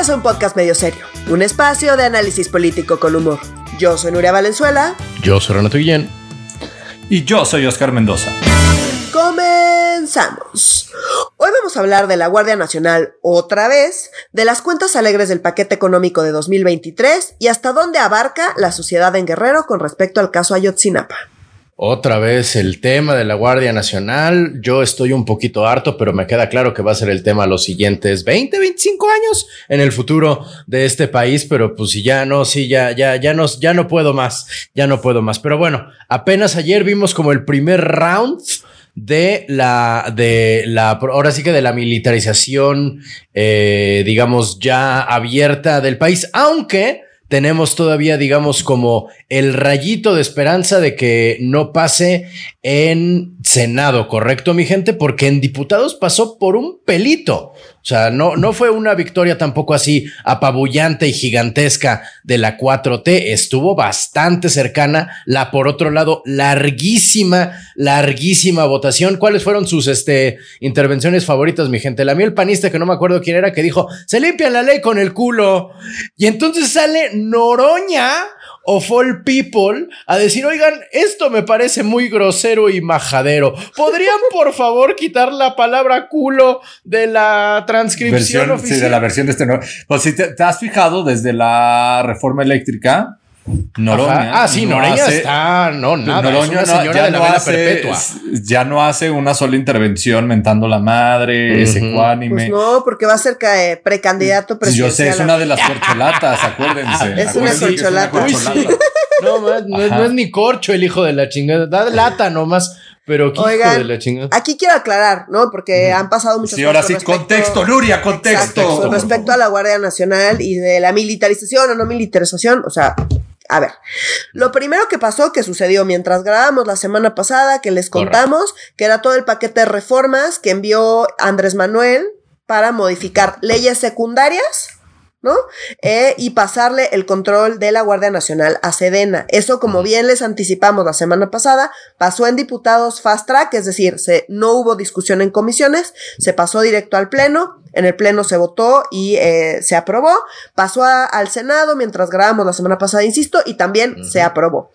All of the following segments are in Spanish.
es un podcast medio serio, un espacio de análisis político con humor. Yo soy Nuria Valenzuela. Yo soy Renato Guillén. Y yo soy Oscar Mendoza. Comenzamos. Hoy vamos a hablar de la Guardia Nacional otra vez, de las cuentas alegres del paquete económico de 2023 y hasta dónde abarca la sociedad en Guerrero con respecto al caso Ayotzinapa. Otra vez el tema de la Guardia Nacional. Yo estoy un poquito harto, pero me queda claro que va a ser el tema los siguientes 20, 25 años en el futuro de este país, pero pues si ya no, sí, ya, ya, ya no, ya no puedo más, ya no puedo más. Pero bueno, apenas ayer vimos como el primer round de la, de la, ahora sí que de la militarización, eh, digamos, ya abierta del país, aunque tenemos todavía, digamos, como el rayito de esperanza de que no pase en Senado, ¿correcto, mi gente? Porque en diputados pasó por un pelito. O sea, no, no fue una victoria tampoco así apabullante y gigantesca de la 4T. Estuvo bastante cercana. La, por otro lado, larguísima, larguísima votación. ¿Cuáles fueron sus este, intervenciones favoritas, mi gente? La mía, el panista, que no me acuerdo quién era, que dijo, se limpian la ley con el culo. Y entonces sale Noroña of all people a decir, oigan, esto me parece muy grosero y majadero. ¿Podrían, por favor, quitar la palabra culo de la transcripción oficial? Sí, de la versión de este. No. Pues si te, has fijado desde la reforma eléctrica, Noroña. Ah, sí, Noroña está. No, nada. Noroña es una señora de la vela perpetua. Ya no hace una sola intervención mentando la madre, ese ecuánime. Pues no, porque va a ser precandidato presidencial. Yo sé, es una de las corcholatas, acuérdense. Es una corcholata. No, no, es ni corcho el hijo de la chingada. Da lata nomás. Pero ¿qué hijo de la chingada? Aquí quiero aclarar, ¿no? Porque han pasado muchas sí, ahora sí, contexto, Luria, contexto. con respecto a la Guardia Nacional y de la militarización o no militarización, o sea, a ver, lo primero que pasó, que sucedió mientras grabamos la semana pasada, que les contamos, que era todo el paquete de reformas que envió Andrés Manuel para modificar leyes secundarias ¿no? Eh, y pasarle el control de la Guardia Nacional a Sedena. Eso, como bien les anticipamos la semana pasada, pasó en diputados fast track, es decir, se, no hubo discusión en comisiones, se pasó directo al Pleno, en el Pleno se votó y eh, se aprobó, pasó al Senado mientras grabamos la semana pasada, insisto, y también se aprobó.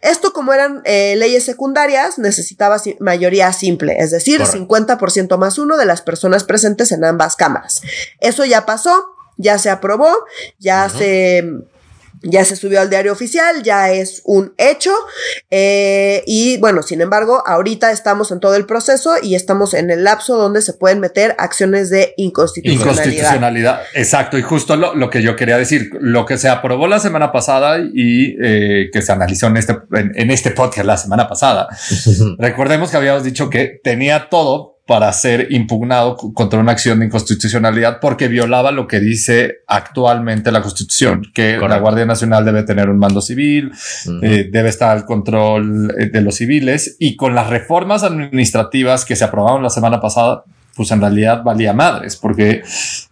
Esto, como eran eh, leyes secundarias, necesitaba mayoría simple, es decir, 50% más uno de las personas presentes en ambas cámaras. Eso ya pasó ya se aprobó, ya se ya se subió al diario oficial, ya es un hecho. Eh, y bueno, sin embargo, ahorita estamos en todo el proceso y estamos en el lapso donde se pueden meter acciones de inconstitucionalidad. Inconstitucionalidad, exacto. Y justo lo, que yo quería decir, lo que se aprobó la semana pasada y eh, que se analizó en este, en este podcast la semana pasada. Recordemos que habíamos dicho que tenía todo para ser impugnado contra una acción de inconstitucionalidad porque violaba lo que dice actualmente la Constitución, que la Guardia Nacional debe tener un mando civil, eh, debe estar al control eh, de los civiles y con las reformas administrativas que se aprobaron la semana pasada, pues en realidad valía madres, porque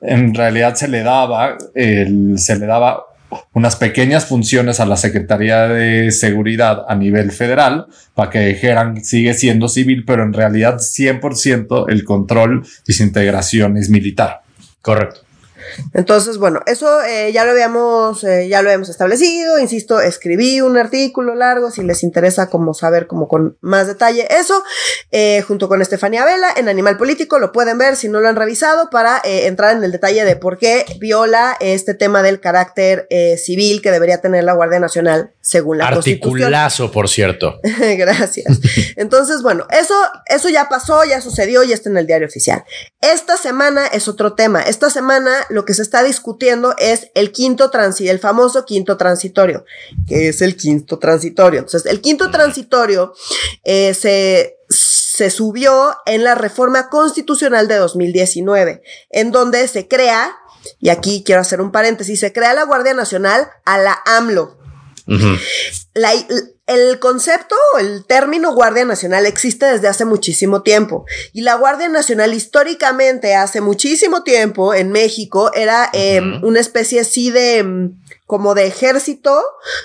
en realidad se le daba, el, se le daba unas pequeñas funciones a la Secretaría de Seguridad a nivel federal para que dijeran sigue siendo civil, pero en realidad 100% el control y su integración es militar. Correcto. Entonces, bueno, eso eh, ya lo habíamos, eh, ya lo hemos establecido, insisto, escribí un artículo largo, si les interesa como saber como con más detalle eso, eh, junto con Estefanía Vela en Animal Político, lo pueden ver si no lo han revisado para entrar en el detalle de por qué viola este tema del carácter civil que debería tener la Guardia Nacional según la Articulazo, por cierto. Gracias. Entonces, bueno, eso, eso ya pasó, ya sucedió, ya está en el diario oficial. Esta semana es otro tema. Esta semana lo que se está discutiendo es el quinto transitorio, el famoso quinto transitorio, que es el quinto transitorio. Entonces, el quinto transitorio eh, se, se subió en la reforma constitucional de 2019, en donde se crea, y aquí quiero hacer un paréntesis, se crea la Guardia Nacional a la AMLO. la, el concepto, el término Guardia Nacional existe desde hace muchísimo tiempo. Y la Guardia Nacional históricamente, hace muchísimo tiempo en México, era em, una especie así de... Em, como de ejército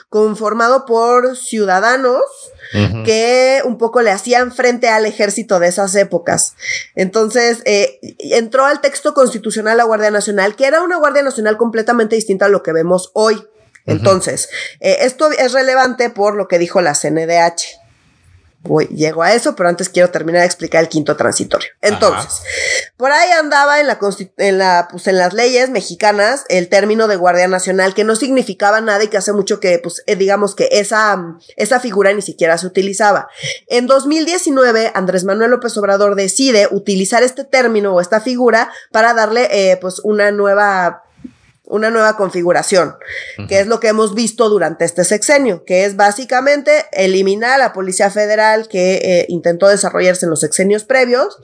conformado por ciudadanos que un poco le hacían frente al ejército de esas épocas. Entonces, eh, entró al texto constitucional la Guardia Nacional, que era una Guardia Nacional completamente distinta a lo que vemos hoy. Entonces, eh, esto es relevante por lo que dijo la CNDH voy, llego a eso, pero antes quiero terminar de explicar el quinto transitorio. Entonces, por ahí andaba en la, en la, pues en las leyes mexicanas el término de Guardia Nacional que no significaba nada y que hace mucho que, pues, eh, digamos que esa, esa figura ni siquiera se utilizaba. En 2019, Andrés Manuel López Obrador decide utilizar este término o esta figura para darle, eh, pues, una nueva una nueva configuración, que es lo que hemos visto durante este sexenio, que es básicamente eliminar a la Policía Federal que eh, intentó desarrollarse en los sexenios previos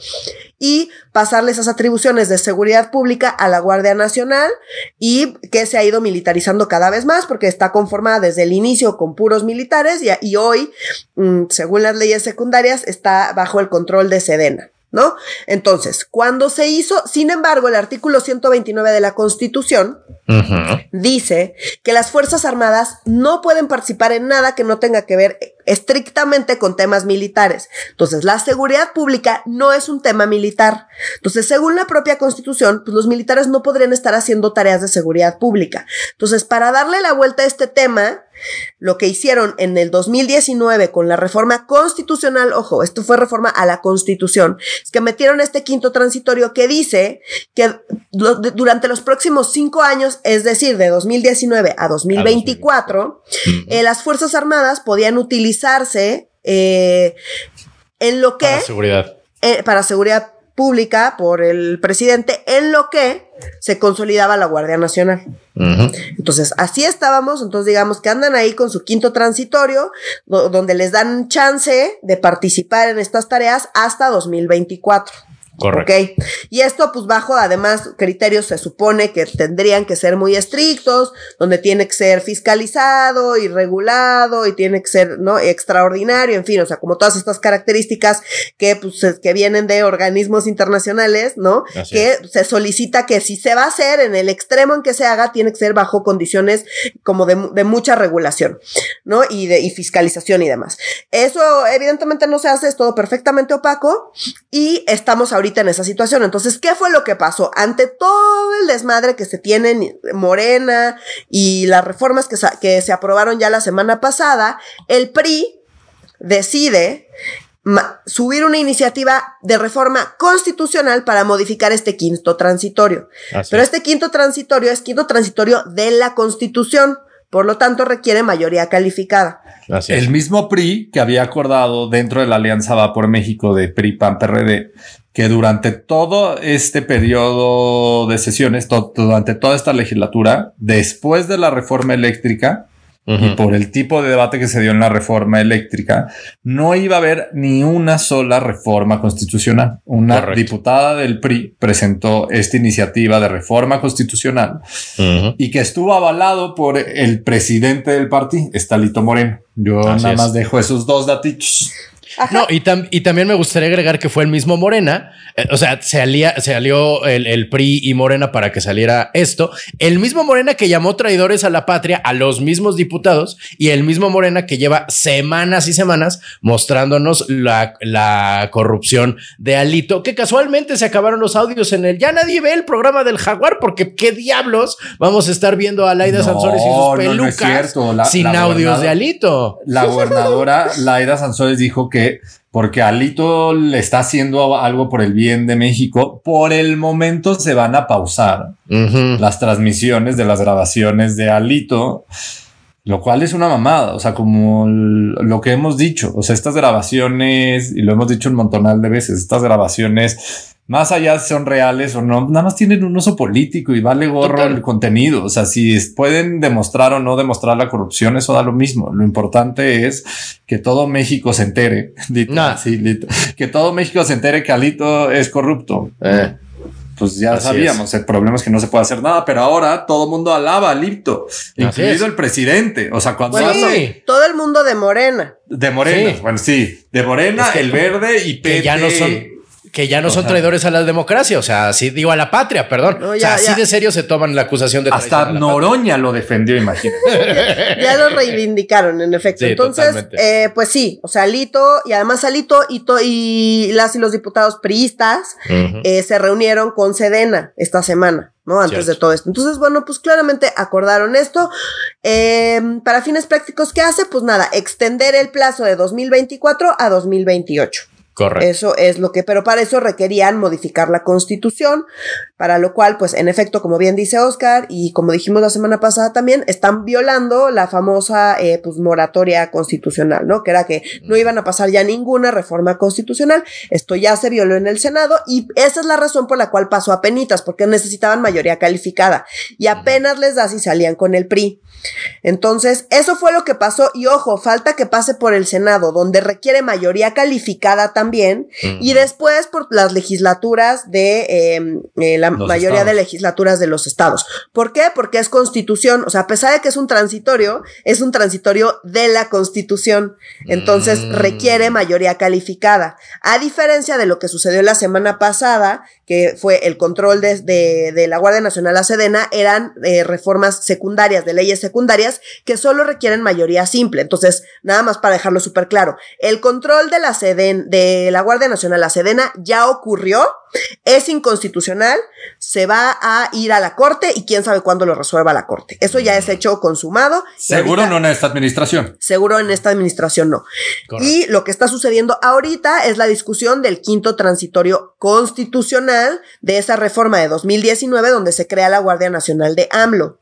y pasarle esas atribuciones de seguridad pública a la Guardia Nacional y que se ha ido militarizando cada vez más porque está conformada desde el inicio con puros militares y, hoy, mm, según las leyes secundarias, está bajo el control de Sedena. ¿No? Entonces, cuando se hizo, sin embargo, el artículo 129 de la Constitución dice que las Fuerzas Armadas no pueden participar en nada que no tenga que ver estrictamente con temas militares. Entonces, la seguridad pública no es un tema militar. Entonces, según la propia Constitución, pues los militares no podrían estar haciendo tareas de seguridad pública. Entonces, para darle la vuelta a este tema, lo que hicieron en el 2019 con la reforma constitucional, ojo, esto fue reforma a la constitución, es que metieron este quinto transitorio que dice que durante los próximos cinco años, es decir, de 2019 a 2024, eh, las Fuerzas Armadas podían eh, en lo que... Para seguridad. Eh, para seguridad pública por el presidente, en lo que se consolidaba la Guardia Nacional. Entonces, así estábamos, entonces digamos que andan ahí con su quinto transitorio, donde les dan chance de participar en estas tareas hasta 2024. Correcto. Ok. Y esto, pues, bajo además criterios se supone que tendrían que ser muy estrictos, donde tiene que ser fiscalizado y regulado y tiene que ser, ¿no? Extraordinario, en fin, o sea, como todas estas características que, pues, que vienen de organismos internacionales, ¿no? que se solicita que si se va a hacer en el extremo en que se haga, tiene que ser bajo condiciones como de, de mucha regulación, ¿no? Y de y fiscalización y demás. Eso, evidentemente, no se hace, es todo perfectamente opaco y estamos ahorita en esa situación. Entonces, ¿qué fue lo que pasó? Ante todo el desmadre que se tiene Morena y las reformas que, que se aprobaron ya la semana pasada, el PRI decide subir una iniciativa de reforma constitucional para modificar este quinto transitorio. Pero este quinto transitorio es quinto transitorio de la Constitución. Por lo tanto, requiere mayoría calificada. el mismo PRI que había acordado dentro de la Alianza Va por México de PRI, PAN, PRD, que durante todo este periodo de sesiones, durante toda esta legislatura, después de la reforma eléctrica, y por el tipo de debate que se dio en la reforma eléctrica, no iba a haber ni una sola reforma constitucional. Una diputada del PRI presentó esta iniciativa de reforma constitucional y que estuvo avalado por el presidente del partido, Estalito Moreno. Yo nada más dejo esos dos datitos. No, y, y, también me gustaría agregar que fue el mismo Morena, eh, o sea, se, alía, se alió el, PRI y Morena para que saliera esto, el mismo Morena que llamó traidores a la patria a los mismos diputados y el mismo Morena que lleva semanas y semanas mostrándonos la, la corrupción de Alito, que casualmente se acabaron los audios en el, ya nadie ve el programa del jaguar porque qué diablos vamos a estar viendo a Laida Sansores y sus pelucas sin audios de Alito. La gobernadora Laida Sansores dijo que porque Alito le está haciendo algo por el bien de México, por el momento se van a pausar las transmisiones de las grabaciones de Alito, lo cual es una mamada, o sea, como lo que hemos dicho, o sea, estas grabaciones, y lo hemos dicho un montonal de veces, estas grabaciones más allá si son reales o no, nada más tienen un uso político y vale gorro el contenido. O sea, si pueden demostrar o no demostrar la corrupción, eso da lo mismo. Lo importante es que todo México se entere, que todo México se entere que Alito es corrupto. Eh. Pues ya sabíamos, el problema es que no se puede hacer nada, pero ahora todo el mundo alaba a Alito, incluido el presidente. O sea, cuando todo el mundo de Morena. De Morena, bueno, sí, de Morena, el verde y PT. ya no son Que ya no son traidores a la democracia, o sea, así digo a la patria, perdón. o sea, así de serio se toman la acusación de Hasta Noroña lo defendió, imagínate. ya lo reivindicaron, en efecto. Entonces, eh, pues sí, o sea, Alito y además Alito y, y las y los diputados priistas eh, se reunieron con Sedena esta semana. ¿no? Antes de todo esto. Entonces, bueno, pues claramente acordaron esto. Em, para fines prácticos, ¿qué hace? Pues nada, extender el plazo de 2024 a 2028. Correcto. Eso es lo que, pero para eso requerían modificar la constitución, para lo cual, pues en efecto, como bien dice Oscar, y como dijimos la semana pasada también, están violando la famosa eh, pues, moratoria constitucional, ¿no? Que era que no iban a pasar ya ninguna reforma constitucional. Esto ya se violó en el Senado y esa es la razón por la cual pasó a penitas, porque necesitaban mayoría calificada y apenas les da si salían con el PRI. Entonces, eso fue lo que pasó y ojo, falta que pase por el Senado, donde requiere mayoría calificada también, y después por las legislaturas de em, eh, la mayoría de legislaturas de los estados. ¿Por qué? Porque es constitución, o sea, a pesar de que es un transitorio, es un transitorio de la constitución, entonces mm. requiere mayoría calificada. A diferencia de lo que sucedió la semana pasada, que fue el control de, de, la Guardia Nacional a Sedena, eran eh, reformas secundarias de leyes secundarias que solo requieren mayoría simple. Entonces, nada más para dejarlo súper claro, el control de la Seden, de la Guardia Nacional, la Sedena, ya ocurrió, es inconstitucional, se va a ir a la corte y quién sabe cuándo lo resuelva la corte. Eso ya es hecho consumado. Seguro no en esta administración. Seguro en esta administración no. Y lo que está sucediendo ahorita es la discusión del quinto transitorio constitucional de esa reforma de 2019 donde se crea la Guardia Nacional de AMLO.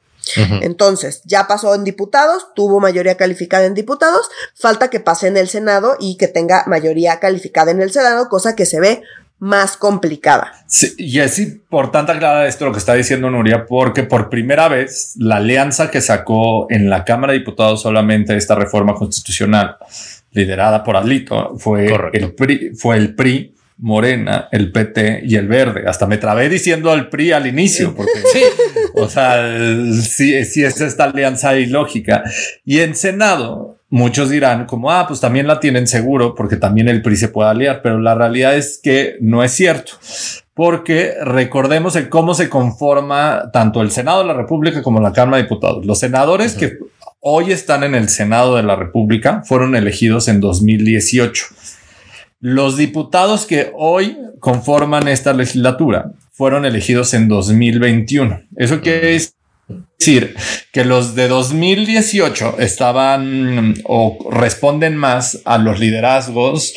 Entonces, ya pasó en diputados, tuvo mayoría calificada en diputados, falta que pase en el Senado y que tenga mayoría calificada en el Senado, cosa que se ve más complicada. Sí, y es importante aclarar esto lo que está diciendo Nuria, porque por primera vez la alianza que sacó en la Cámara de Diputados solamente esta reforma constitucional liderada por Alito fue el PRI, fue el PRI Morena, el PT y el Verde. Hasta me trabé diciendo el PRI al inicio, porque, sí. o sea, sí, sí es esta alianza ilógica. Y en Senado, muchos dirán como, ah, pues también la tienen seguro porque también el PRI se puede aliar, pero la realidad es que no es cierto. Porque recordemos en cómo se conforma tanto el Senado de la República como la Cámara de Diputados. Los senadores que hoy están en el Senado de la República fueron elegidos en 2018. Los diputados que hoy conforman esta legislatura fueron elegidos en 2021. Eso quiere decir que los de 2018 estaban o responden más a los liderazgos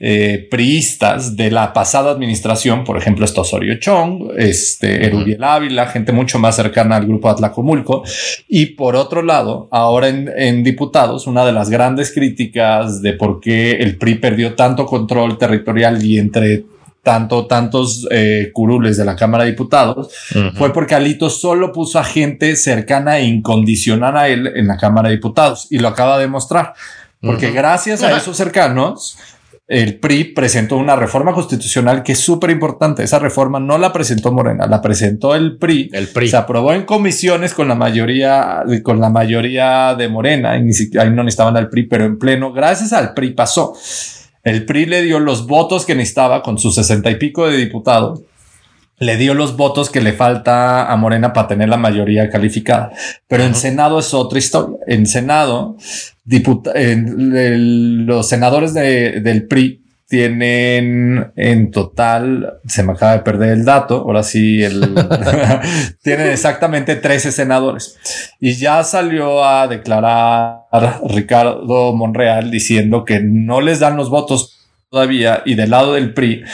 eh, priistas de la pasada administración, por ejemplo, esto Osorio Chong, este, Erubiel Ávila, gente mucho más cercana al grupo Atlacomulco. Y por otro lado, ahora en, en, diputados, una de las grandes críticas de por qué el PRI perdió tanto control territorial y entre tanto, tantos eh, curules de la Cámara de Diputados, fue porque Alito solo puso a gente cercana e incondicional a él en la Cámara de Diputados y lo acaba de mostrar. Porque gracias a esos cercanos, el PRI presentó una reforma constitucional que es súper importante. Esa reforma no la presentó Morena, la presentó el PRI. El PRI. Se aprobó en comisiones con la mayoría, con la mayoría de Morena, y ni siquiera ahí no necesitaban al PRI, pero en pleno, gracias al PRI pasó. El PRI le dio los votos que necesitaba con sus sesenta y pico de diputados. Le dio los votos que le falta a Morena para tener la mayoría calificada. Pero en Senado es otra historia. En Senado, los senadores del PRI tienen en total, se me acaba de perder el dato, ahora sí, el, tienen exactamente 13 senadores. Y ya salió a declarar Ricardo Monreal diciendo que no les dan los votos todavía y del lado del PRI.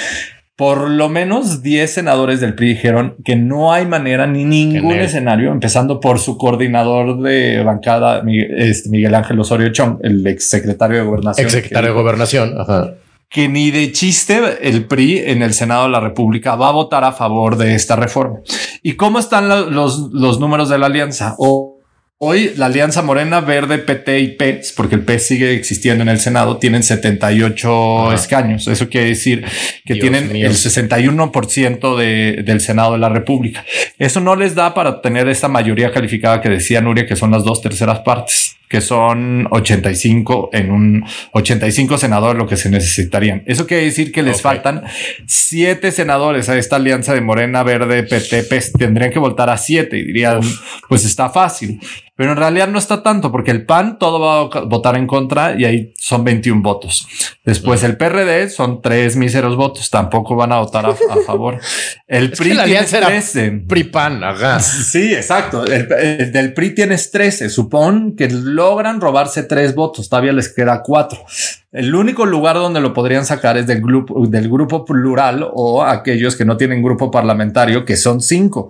Por lo menos 10 senadores del PRI dijeron que no hay manera ni ningún escenario, empezando por su coordinador de bancada, Miguel, este, Miguel Ángel Osorio Chong, el ex secretario de gobernación. Ex secretario de gobernación. Ajá que ni de chiste el PRI en el Senado de la República va a votar a favor de esta reforma. ¿Y cómo están los, los números de la alianza? Hoy la Alianza Morena, Verde, PT y PES, porque el PES sigue existiendo en el Senado, tienen 78 escaños. Eso quiere decir que tienen el 61% de, del Senado de la República. Eso no les da para tener esta mayoría calificada que decía Nuria, que son las dos terceras partes. Que son 85 en un 85 senadores lo que se necesitarían. Eso quiere decir que les faltan siete senadores a esta alianza de Morena, Verde, PT. Tendrían que votar a siete y dirían, pues está fácil. Pero en realidad no está tanto porque el PAN todo va a votar en contra y ahí son 21 votos. Después el PRD son tres míseros votos. Tampoco van a votar a, favor. El PRI la tiene 13. PRI PAN, Sí, exacto. El, del PRI tienes 13. Supón que logran robarse tres votos. Todavía les queda cuatro. El único lugar donde lo podrían sacar es del grupo, del grupo plural o aquellos que no tienen grupo parlamentario, que son cinco.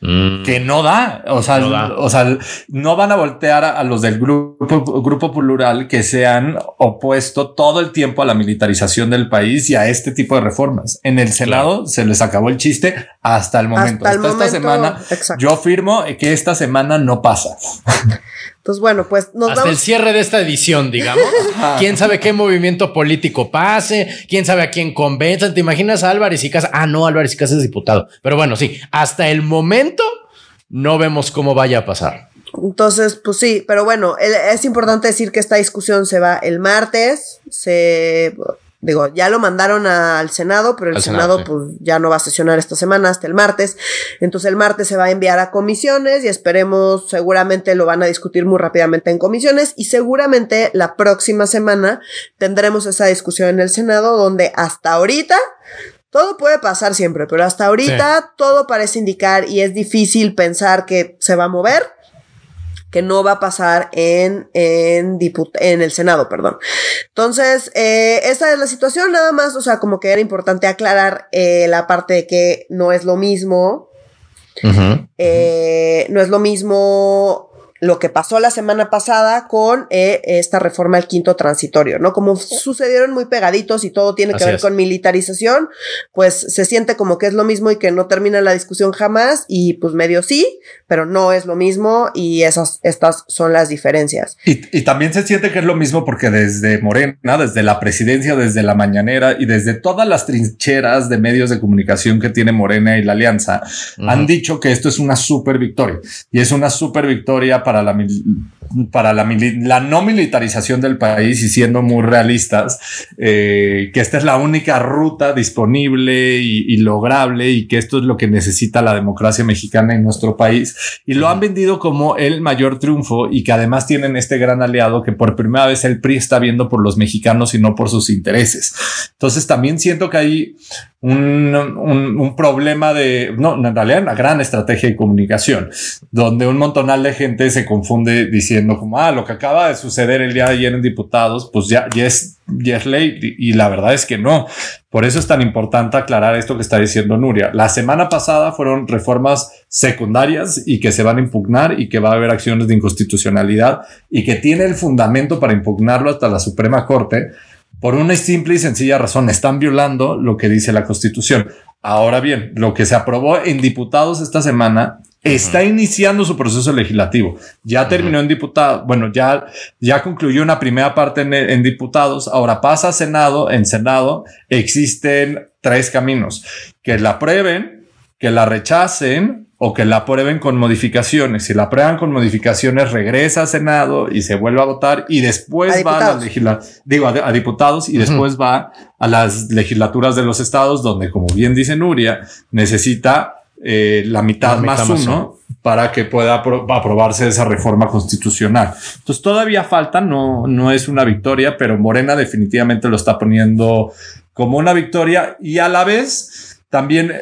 Mm. Que no da, o sea, no o sea, no van a voltear a, los del grupo, grupo plural que se han opuesto todo el tiempo a la militarización del país y a este tipo de reformas. En el Senado se les acabó el chiste hasta el momento. Hasta, esta semana, yo afirmo que esta semana no pasa. Entonces, bueno, pues nos Hasta el cierre de esta edición, digamos. quién sabe qué movimiento político pase, quién sabe a quién convenza. ¿Te imaginas a Álvarez y Casa? Ah, no, Álvarez y Casa es diputado. Pero bueno, sí, hasta el momento no vemos cómo vaya a pasar. Entonces, pues sí, pero bueno, es importante decir que esta discusión se va el martes, se Digo, ya lo mandaron al Senado, pero el Senado, pues ya no va a sesionar esta semana hasta el martes. Entonces el martes se va a enviar a comisiones y esperemos, seguramente lo van a discutir muy rápidamente en comisiones y seguramente la próxima semana tendremos esa discusión en el Senado donde hasta ahorita todo puede pasar siempre, pero hasta ahorita todo parece indicar y es difícil pensar que se va a mover que no va a pasar en, en, en el Senado, perdón. Entonces, eh, esa es la situación, nada más, o sea, como que era importante aclarar eh, la parte de que no es lo mismo. Eh, no es lo mismo lo que pasó la semana pasada con eh, esta reforma al quinto transitorio, ¿no? Como sucedieron muy pegaditos y todo tiene que ver con militarización, pues se siente como que es lo mismo y que no termina la discusión jamás y pues medio sí, pero no es lo mismo y esas, estas son las diferencias. Y, y también se siente que es lo mismo porque desde Morena, desde la presidencia, desde la mañanera y desde todas las trincheras de medios de comunicación que tiene Morena y la Alianza, han dicho que esto es una super victoria y es una super victoria para la, para la, no militarización del país y siendo muy realistas, eh, que esta es la única ruta disponible y, lograble y que esto es lo que necesita la democracia mexicana en nuestro país. Y lo han vendido como el mayor triunfo y que además tienen este gran aliado que por primera vez el PRI está viendo por los mexicanos y no por sus intereses. Entonces también siento que hay un, un, problema de, no, en realidad una gran estrategia de comunicación, donde un montonal de gente se confunde diciendo como, ah, lo que acaba de suceder el día de ayer en diputados, pues ya, ya es, ya es ley. Y la verdad es que no. Por eso es tan importante aclarar esto que está diciendo Nuria. La semana pasada fueron reformas secundarias y que se van a impugnar y que va a haber acciones de inconstitucionalidad y que tiene el fundamento para impugnarlo hasta la Suprema Corte por una simple y sencilla razón, están violando lo que dice la Constitución. Ahora bien, lo que se aprobó en diputados esta semana está iniciando su proceso legislativo. Ya terminó en diputados, bueno, ya, ya concluyó una primera parte en, en, diputados, ahora pasa a Senado. En Senado existen tres caminos, que la aprueben, que la rechacen o que la aprueben con modificaciones. Si la aprueban con modificaciones, regresa a Senado y se vuelve a votar y después va a la digo, a, diputados y después va a las legislaturas de los estados donde, como bien dice Nuria, necesita eh, la, mitad más uno para que pueda aprobarse esa reforma constitucional. Entonces todavía falta, no, no es una victoria, pero Morena definitivamente lo está poniendo como una victoria y a la vez también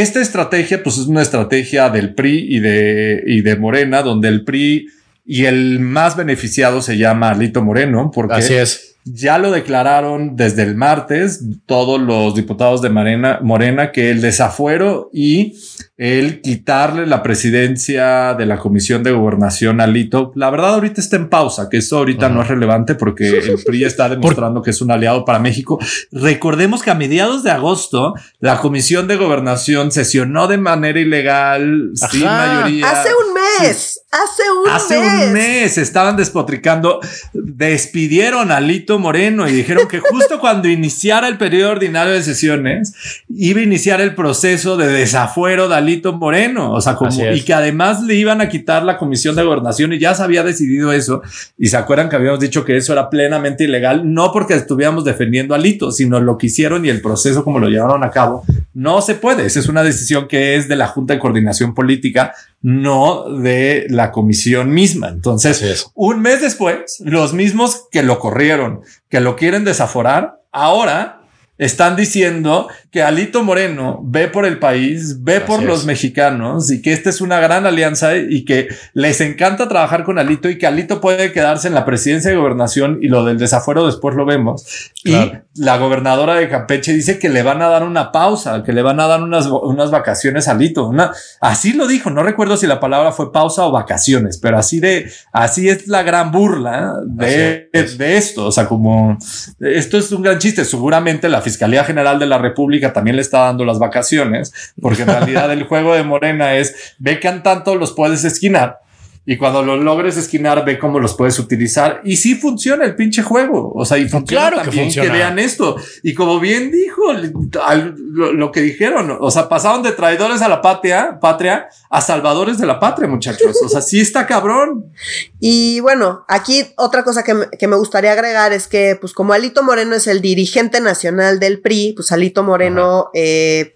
esta estrategia, pues es una estrategia del PRI y de, y de Morena, donde el PRI y el más beneficiado se llama Alito Moreno, porque Así es ya lo declararon desde el martes todos los diputados de Morena, Morena que el desafuero y el quitarle la presidencia de la Comisión de Gobernación a Lito, la verdad ahorita está en pausa, que eso ahorita no es relevante porque el PRI está demostrando que es un aliado para México. Recordemos que a mediados de agosto la Comisión de Gobernación sesionó de manera ilegal, sin mayoría. Hace un mes mes. Hace un Hace mes. un mes estaban despotricando, despidieron a Lito Moreno y dijeron que justo cuando iniciara el periodo ordinario de sesiones iba a iniciar el proceso de desafuero de Alito Moreno, o sea, como, y que además le iban a quitar la comisión de gobernación y ya se había decidido eso. Y se acuerdan que habíamos dicho que eso era plenamente ilegal, no porque estuviéramos defendiendo a Lito, sino lo que hicieron y el proceso como lo llevaron a cabo. No se puede. Esa es una decisión que es de la Junta de Coordinación Política, no de la comisión misma. Entonces, un mes después, los mismos que lo corrieron, que lo quieren desaforar, ahora están diciendo que Alito Moreno ve por el país, ve Así por es. los mexicanos y que esta es una gran alianza y que les encanta trabajar con Alito y que Alito puede quedarse en la presidencia de gobernación y lo del desafuero después lo vemos. Claro. Y la gobernadora de Campeche dice que le van a dar una pausa, que le van a dar unas, unas vacaciones a Alito. Una, así lo dijo, no recuerdo si la palabra fue pausa o vacaciones, pero así de, así es la gran burla de, es. de esto. O sea, como esto es un gran chiste. Seguramente la Fiscalía General de la República también le está dando las vacaciones, porque en realidad el juego de Morena es ve que tanto los puedes esquinar. Y cuando los logres esquinar, ve cómo los puedes utilizar. Y sí funciona el pinche juego. O sea, y funciona Claro que también que, funciona. vean esto. Y como bien dijo al- lo, lo que dijeron, o sea, pasaron de traidores a la patria, patria a salvadores de la patria, muchachos. O sea, sí está cabrón. Y bueno, aquí otra cosa que me, que me gustaría agregar es que, pues como Alito Moreno es el dirigente nacional del PRI, pues Alito Moreno eh,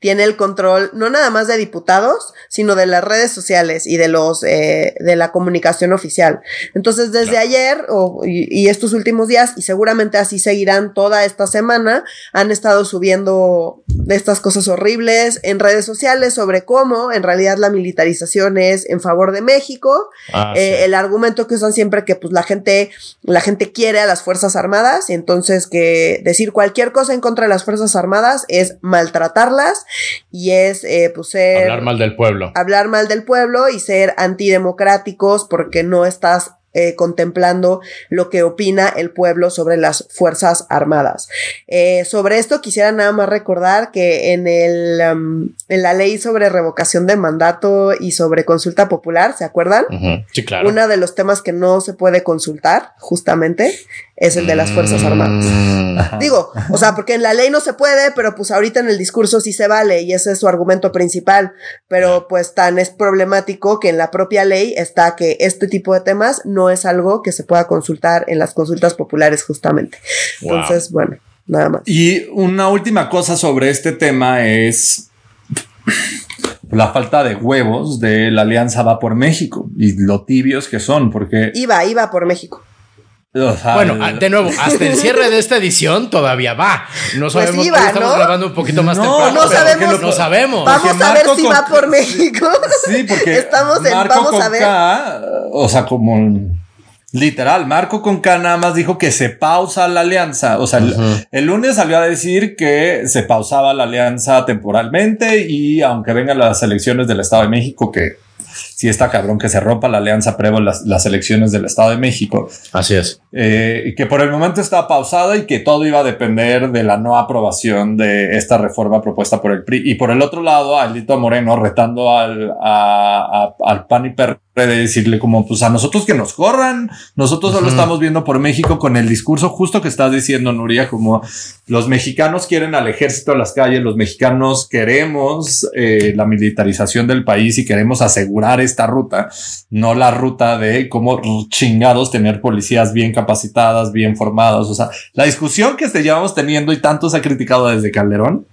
tiene el control no nada más de diputados, sino de las redes sociales y de los eh, de la comunicación oficial. Entonces, desde Claro. ayer o- y, y estos últimos días, y seguramente así seguirán toda esta semana, han estado subiendo de estas cosas horribles en redes sociales sobre cómo en realidad la militarización es en favor de México. Ah, Eh, sí. el argumento que usan siempre que pues la gente la gente quiere a las fuerzas armadas y entonces que decir cualquier cosa en contra de las fuerzas armadas es maltratarlas y es eh, pues ser Hablar mal del pueblo. hablar mal del pueblo y ser antidemocráticos porque no estás eh, contemplando lo que opina el pueblo sobre las Fuerzas Armadas. Eh, sobre esto quisiera nada más recordar que en, el, um, en la ley sobre revocación de mandato y sobre consulta popular, ¿se acuerdan? Sí, claro. Uno de los temas que no se puede consultar, justamente, es el de las Fuerzas Armadas. Mm. Ajá. Digo, o sea, porque en la ley no se puede, pero pues ahorita en el discurso sí se vale y ese es su argumento principal. Pero pues tan es problemático que en la propia ley está que este tipo de temas no es algo que se pueda consultar en las consultas populares justamente. Wow. Entonces, bueno, nada más. Y una última cosa sobre este tema es la falta de huevos de la Alianza Va por México y lo tibios que son, porque Iba, iba por México. O sea, Bueno, el- de nuevo, hasta el cierre de esta edición todavía va. No sabemos, Pues iba, hoy estamos ¿no? grabando un poquito más No, temprano. no sabemos. No sabemos. Vamos a ver si con- va por México. Sí, porque Estamos en- Marco vamos con a ver. K, o sea, como literal, Marco con K nada más dijo que se pausa la alianza. O sea, el- el, lunes salió a decir que se pausaba la alianza temporalmente y aunque vengan las elecciones del Estado de México, que sí está cabrón que se rompa la alianza previo las, las elecciones del Estado de México, Así es. eh, y que por el momento está pausada y que todo iba a depender de la no aprobación de esta reforma propuesta por el PRI. Y por el otro lado, a Alito Moreno retando al, a- a- al PAN y PRD de decirle como, pues a nosotros que nos corran, nosotros solo Ujú. estamos viendo por México con el discurso justo que estás diciendo, Nuria, como los mexicanos quieren al ejército a las calles, los mexicanos queremos eh, la militarización del país y queremos asegurar esta ruta, no la ruta de cómo chingados tener policías bien capacitadas, bien formadas. O sea, la discusión que este llevamos teniendo y tanto se ha criticado desde Calderón,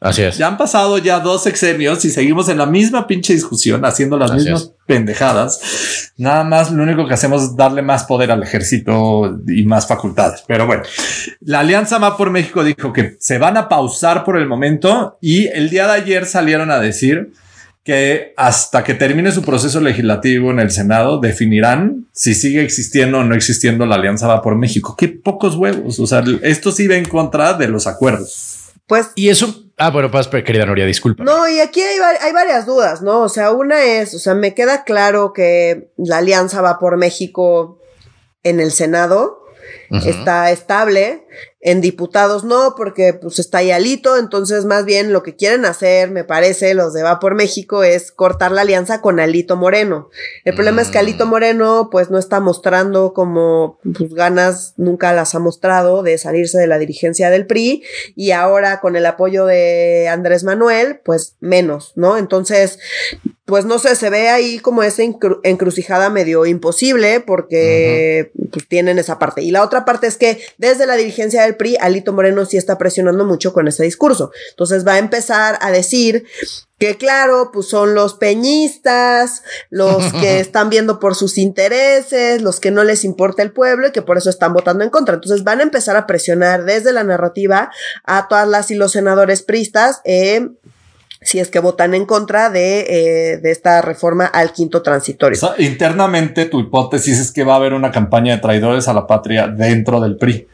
Así es. ya han pasado ya dos sexenios y seguimos en la misma pinche discusión, haciendo las Así mismas es. pendejadas. Nada más, lo único que hacemos es darle más poder al ejército y más facultades. Pero bueno, la Alianza Va por México dijo que se van a pausar por el momento y el día de ayer salieron a decir que hasta que termine su proceso legislativo en el Senado definirán si sigue existiendo o no existiendo la Alianza Va por México. Qué pocos huevos. O sea, esto sí va en contra de los acuerdos. Pues Y eso. Ah, bueno, pues, querida Noria, disculpa. No, y aquí hay, hay varias dudas, ¿no? O sea, una es, o sea, me queda claro que la alianza va por México en el Senado, está estable. En diputados no, porque pues está ahí alito, entonces más bien lo que quieren hacer, me parece, los de Va por México, es cortar la alianza con Alito Moreno. El problema es que Alito mm. Moreno pues no está mostrando como pues, ganas, nunca las ha mostrado de salirse de la dirigencia del PRI y ahora con el apoyo de Andrés Manuel, pues menos, ¿no? Entonces, pues no sé, se ve ahí como esa encrucijada medio imposible porque pues, tienen esa parte. Y la otra parte es que desde la dirigencia del PRI, Alito Moreno sí está presionando mucho con ese discurso. Entonces va a empezar a decir que claro, pues son los peñistas, los que están viendo por sus intereses, los que no les importa el pueblo y que por eso están votando en contra. Entonces van a empezar a presionar desde la narrativa a todas las y los senadores pristas eh, si es que votan en contra de, eh, de esta reforma al quinto transitorio. internamente tu hipótesis es que va a haber una campaña de traidores a la patria dentro del PRI.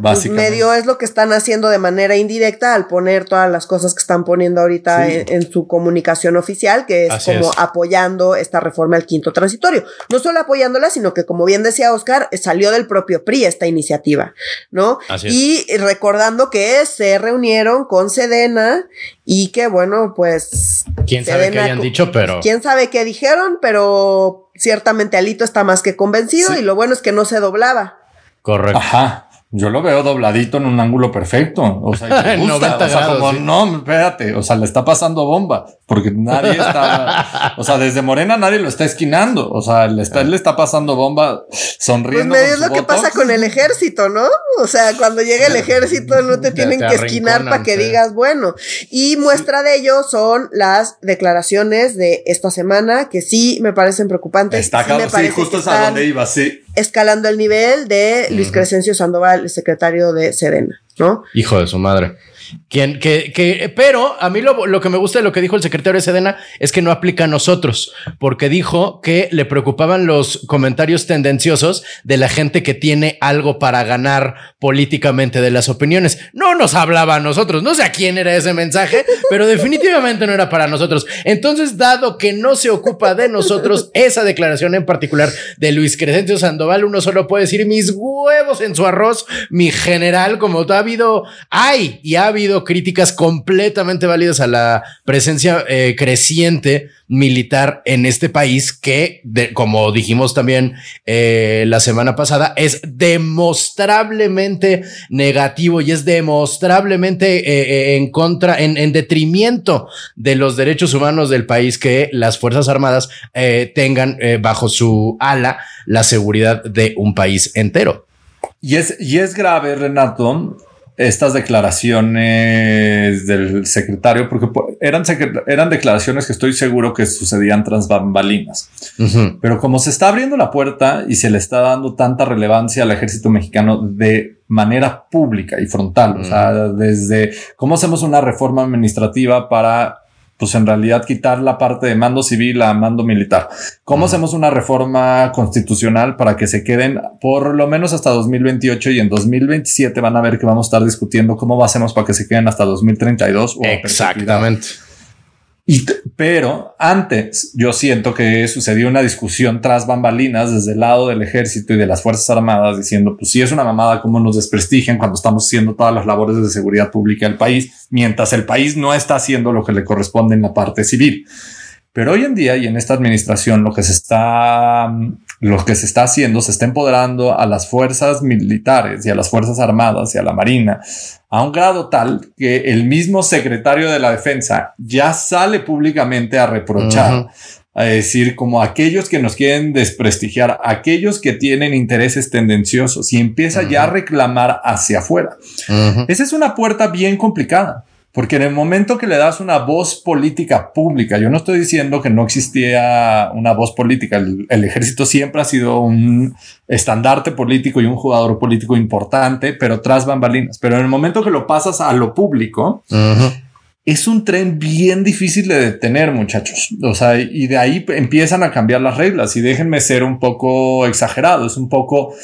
Pues medio es lo que están haciendo de manera indirecta al poner todas las cosas que están poniendo ahorita en, su comunicación oficial, que es como apoyando esta reforma al quinto transitorio. No solo apoyándola, sino que como bien decía Oscar, salió del propio PRI esta iniciativa, ¿no? y recordando que se reunieron con Sedena y que bueno, pues... ¿Quién sabe qué hayan dicho, pero... ¿Quién sabe qué dijeron? Pero ciertamente Alito está más que convencido y lo bueno es que no se doblaba. Correcto. Ajá. Yo lo veo dobladito en un ángulo perfecto. O sea, gusta. o sea, como, no, espérate, o sea, le está pasando bomba porque nadie está, o sea, desde Morena nadie lo está esquinando. O sea, le está, le está pasando bomba sonriendo. Pues es lo que pasa con el ejército, ¿no? O sea, cuando llega el ejército no te tienen que esquinar para que digas, bueno. Y muestra de ello son las declaraciones de esta semana que sí me parecen preocupantes. Está sí, justo es a donde iba, sí escalando el nivel de Luis Crescencio Sandoval, el secretario de Sedena, ¿no? Hijo de su madre. Quien, que, que, pero a mí lo, lo, que me gusta de lo que dijo el secretario de Sedena es que no aplica a nosotros, porque dijo que le preocupaban los comentarios tendenciosos de la gente que tiene algo para ganar políticamente de las opiniones. No nos hablaba a nosotros, no sé a quién era ese mensaje, pero definitivamente no era para nosotros. Entonces, dado que no se ocupa de nosotros esa declaración en particular de Luis Crescencio Sandoval, uno solo puede decir mis huevos en su arroz, mi general, como ha habido, hay y ha habido críticas completamente válidas a la presencia eh, creciente militar en este país que, como dijimos también eh, la semana pasada, es demostrablemente negativo y es demostrablemente eh, en contra, en, en, detrimento de los derechos humanos del país que las Fuerzas Armadas tengan bajo su ala la seguridad de un país entero. Y es, y es grave, Renato, estas declaraciones del secretario, porque eran, eran declaraciones que estoy seguro que sucedían tras bambalinas. Pero como se está abriendo la puerta y se le está dando tanta relevancia al ejército mexicano de manera pública y frontal, o sea, desde cómo hacemos una reforma administrativa para pues en realidad quitar la parte de mando civil a mando militar. ¿Cómo hacemos una reforma constitucional para que se queden por lo menos hasta 2028 y en 2027 van a ver que vamos a estar discutiendo cómo hacemos para que se queden hasta 2032? O Exactamente. Y, pero antes yo siento que sucedió una discusión tras bambalinas desde el lado del ejército y de las Fuerzas Armadas diciendo, pues si es una mamada, cómo nos desprestigian cuando estamos haciendo todas las labores de seguridad pública del país, mientras el país no está haciendo lo que le corresponde en la parte civil. Pero hoy en día y en esta administración lo que se está, lo que se está haciendo, se está empoderando a las fuerzas militares y a las fuerzas armadas y a la marina a un grado tal que el mismo secretario de la defensa ya sale públicamente a reprochar, a decir como aquellos que nos quieren desprestigiar, aquellos que tienen intereses tendenciosos y empieza ya a reclamar hacia afuera. Esa es una puerta bien complicada. Porque en el momento que le das una voz política pública, yo no estoy diciendo que no existía una voz política, el, ejército siempre ha sido un estandarte político y un jugador político importante, pero tras bambalinas. Pero en el momento que lo pasas a lo público, es un tren bien difícil de detener, muchachos. O sea, y de ahí empiezan a cambiar las reglas y déjenme ser un poco exagerado, es un poco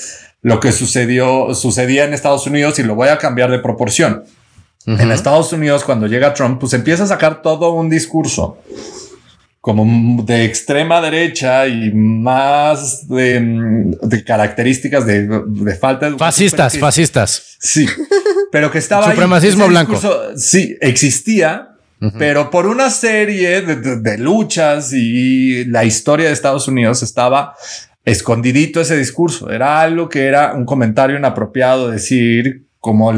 lo que sucedió, sucedía en Estados Unidos y lo voy a cambiar de proporción en Estados Unidos, cuando llega Trump, pues empieza a sacar todo un discurso como de extrema derecha y más de, características de, falta de fascistas, fascistas. Sí, pero que estaba supremacismo blanco. sí, existía, pero por una serie de, luchas y la historia de Estados Unidos estaba escondidito ese discurso. Era algo que era un comentario inapropiado decir como,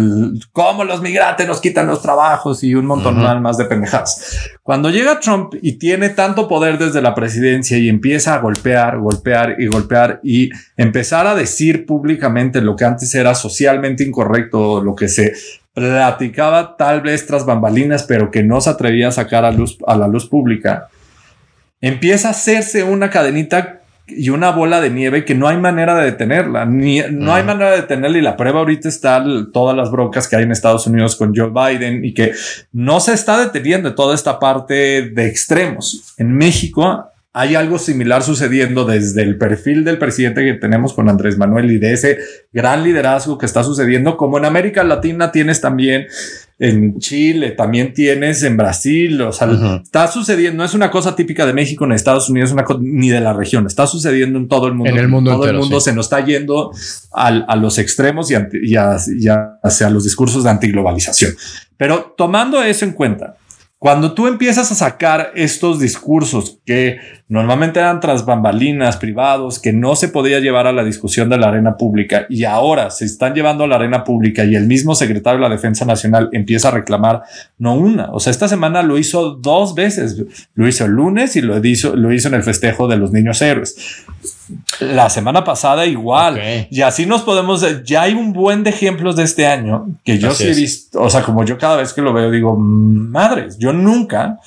como los migrantes nos quitan los trabajos y un montón más de pendejadas. Cuando llega Trump y tiene tanto poder desde la presidencia y empieza a golpear, golpear y golpear y empezar a decir públicamente lo que antes era socialmente incorrecto, lo que se platicaba tal vez tras bambalinas, pero que no se atrevía a sacar a, luz, a la luz pública, empieza a hacerse una cadenita y una bola de nieve que no hay manera de detenerla, ni no hay manera de detenerla y la prueba ahorita está todas las broncas que hay en Estados Unidos con Joe Biden y que no se está deteniendo toda esta parte de extremos. En México hay algo similar sucediendo desde el perfil del presidente que tenemos con Andrés Manuel y de ese gran liderazgo que está sucediendo, como en América Latina tienes también en Chile, también tienes en Brasil, o sea, está sucediendo, no es una cosa típica de México en Estados Unidos, una ni de la región, está sucediendo en todo el mundo. En el mundo todo el mundo se nos está yendo a los extremos y, y hacia los discursos de antiglobalización. Pero tomando eso en cuenta, cuando tú empiezas a sacar estos discursos que normalmente eran tras bambalinas privados, que no se podía llevar a la discusión de la arena pública y ahora se están llevando a la arena pública y el mismo secretario de la Defensa Nacional empieza a reclamar, no una, o sea, esta semana lo hizo dos veces, lo hizo el lunes y lo hizo, lo hizo en el festejo de los niños héroes. La semana pasada igual. Y así nos podemos, ya hay un buen de ejemplos de este año que yo sí he visto, o sea, como yo cada vez que lo veo digo, madres, yo nunca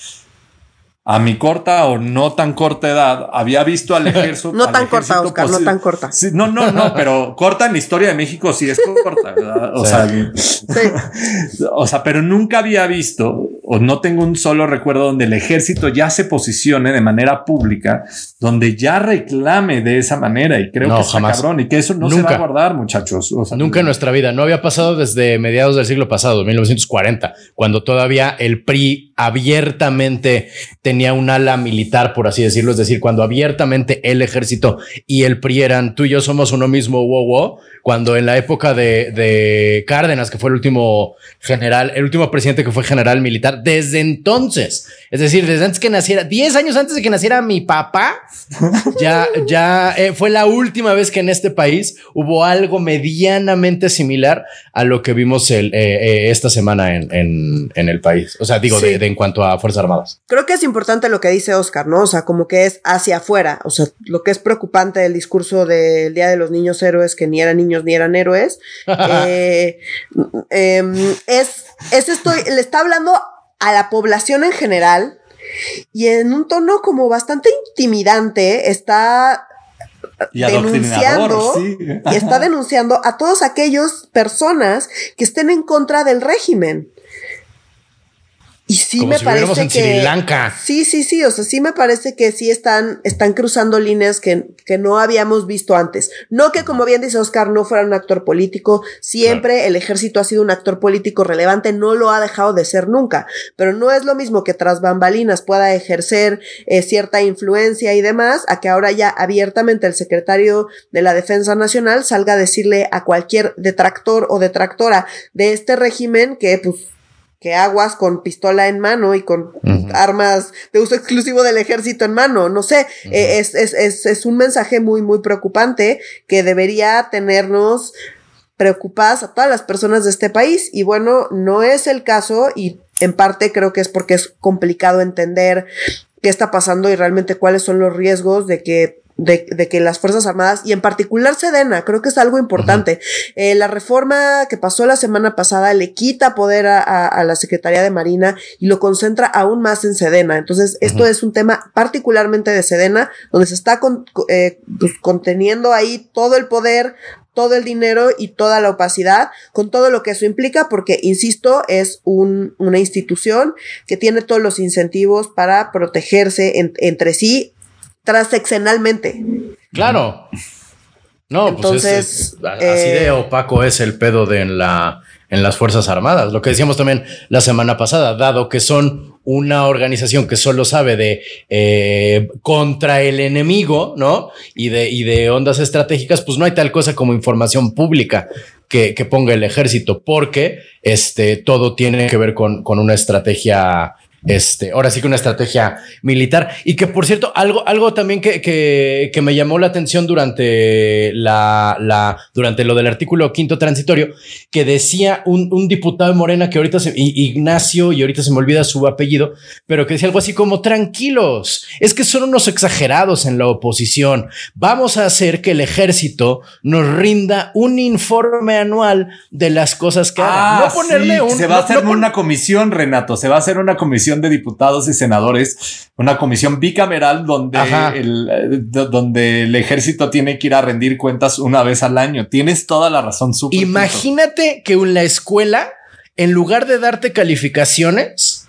a mi corta o no tan corta edad había visto al ejército. no tan corta, Oscar, no tan corta. no, no, no, pero corta en la historia de México sí es corta, ¿verdad? O sea, o sea, pero nunca había visto o no tengo un solo recuerdo donde el ejército ya se posicione de manera pública, donde ya reclame de esa manera y creo que es cabrón y que eso no se va a guardar, muchachos. nunca en nuestra vida, no había pasado desde mediados del siglo pasado, 1940, cuando todavía el PRI abiertamente tenía un ala militar, por así decirlo, es decir, cuando abiertamente el ejército y el PRI eran tú y yo somos uno mismo, wow, wow, cuando en la época de, de Cárdenas, que fue el último general, el último presidente que fue general militar, desde entonces, es decir, desde antes que naciera, 10 años antes de que naciera mi papá, ya, ya eh, fue la última vez que en este país hubo algo medianamente similar a lo que vimos el, eh, eh, esta semana en, en, en, el país. O sea, digo, de, de, en cuanto a Fuerzas Armadas. Creo que es importante lo que dice Oscar, ¿no? O sea, como que es hacia afuera. O sea, lo que es preocupante del discurso del Día de los Niños Héroes, que ni eran niños ni eran héroes, em, es, es esto, le está hablando a la población en general y en un tono como bastante intimidante está denunciando y está denunciando a todas aquellas personas que estén en contra del régimen. Y sí me parece en que. Sri Lanka. Sí, sí, sí. O sea, sí me parece que sí están, están cruzando líneas que, que no habíamos visto antes. No que, como bien dice Oscar, no fuera un actor político. Siempre el ejército ha sido un actor político relevante, no lo ha dejado de ser nunca. Pero no es lo mismo que tras bambalinas pueda ejercer eh, cierta influencia y demás, a que ahora ya abiertamente el secretario de la Defensa Nacional salga a decirle a cualquier detractor o detractora de este régimen que, pues, que aguas con pistola en mano y con armas de uso exclusivo del ejército en mano. No sé, eh, es, es, es, es, un mensaje muy, muy preocupante que debería tenernos preocupadas a todas las personas de este país. Y bueno, no es el caso y en parte creo que es porque es complicado entender qué está pasando y realmente cuáles son los riesgos de que de, de, que las Fuerzas Armadas y en particular Sedena, creo que es algo importante. eh, la reforma que pasó la semana pasada le quita poder a, a, la Secretaría de Marina y lo concentra aún más en Sedena. Entonces, esto es un tema particularmente de Sedena, donde se está con, eh, pues, conteniendo ahí todo el poder, todo el dinero y toda la opacidad, con todo lo que eso implica, porque, insisto, es un, una institución que tiene todos los incentivos para protegerse en, entre sí transeccionalmente. Claro. No, pues Entonces, pues así de eh, opaco es el pedo de en la en las Fuerzas Armadas. Lo que decíamos también la semana pasada, dado que son una organización que solo sabe de eh, contra el enemigo, ¿no? Y de, y de ondas estratégicas, pues no hay tal cosa como información pública que, que ponga el ejército, porque este, todo tiene que ver con, con una estrategia este, ahora sí que una estrategia militar. Y que, por cierto, algo, algo también que, que, que me llamó la atención durante la, la, durante lo del artículo quinto transitorio, que decía un, un diputado de Morena que ahorita se, Ignacio, y ahorita se me olvida su apellido, pero que decía algo así como tranquilos, es que son unos exagerados en la oposición. Vamos a hacer que el ejército nos rinda un informe anual de las cosas que ah, No ponerle un. Se va a hacer no, una comisión, Renato, se va a hacer una comisión de Diputados y Senadores, una comisión bicameral donde el, eh, donde el ejército tiene que ir a rendir cuentas una vez al año. Tienes toda la razón. Imagínate que en la escuela, en lugar de darte calificaciones,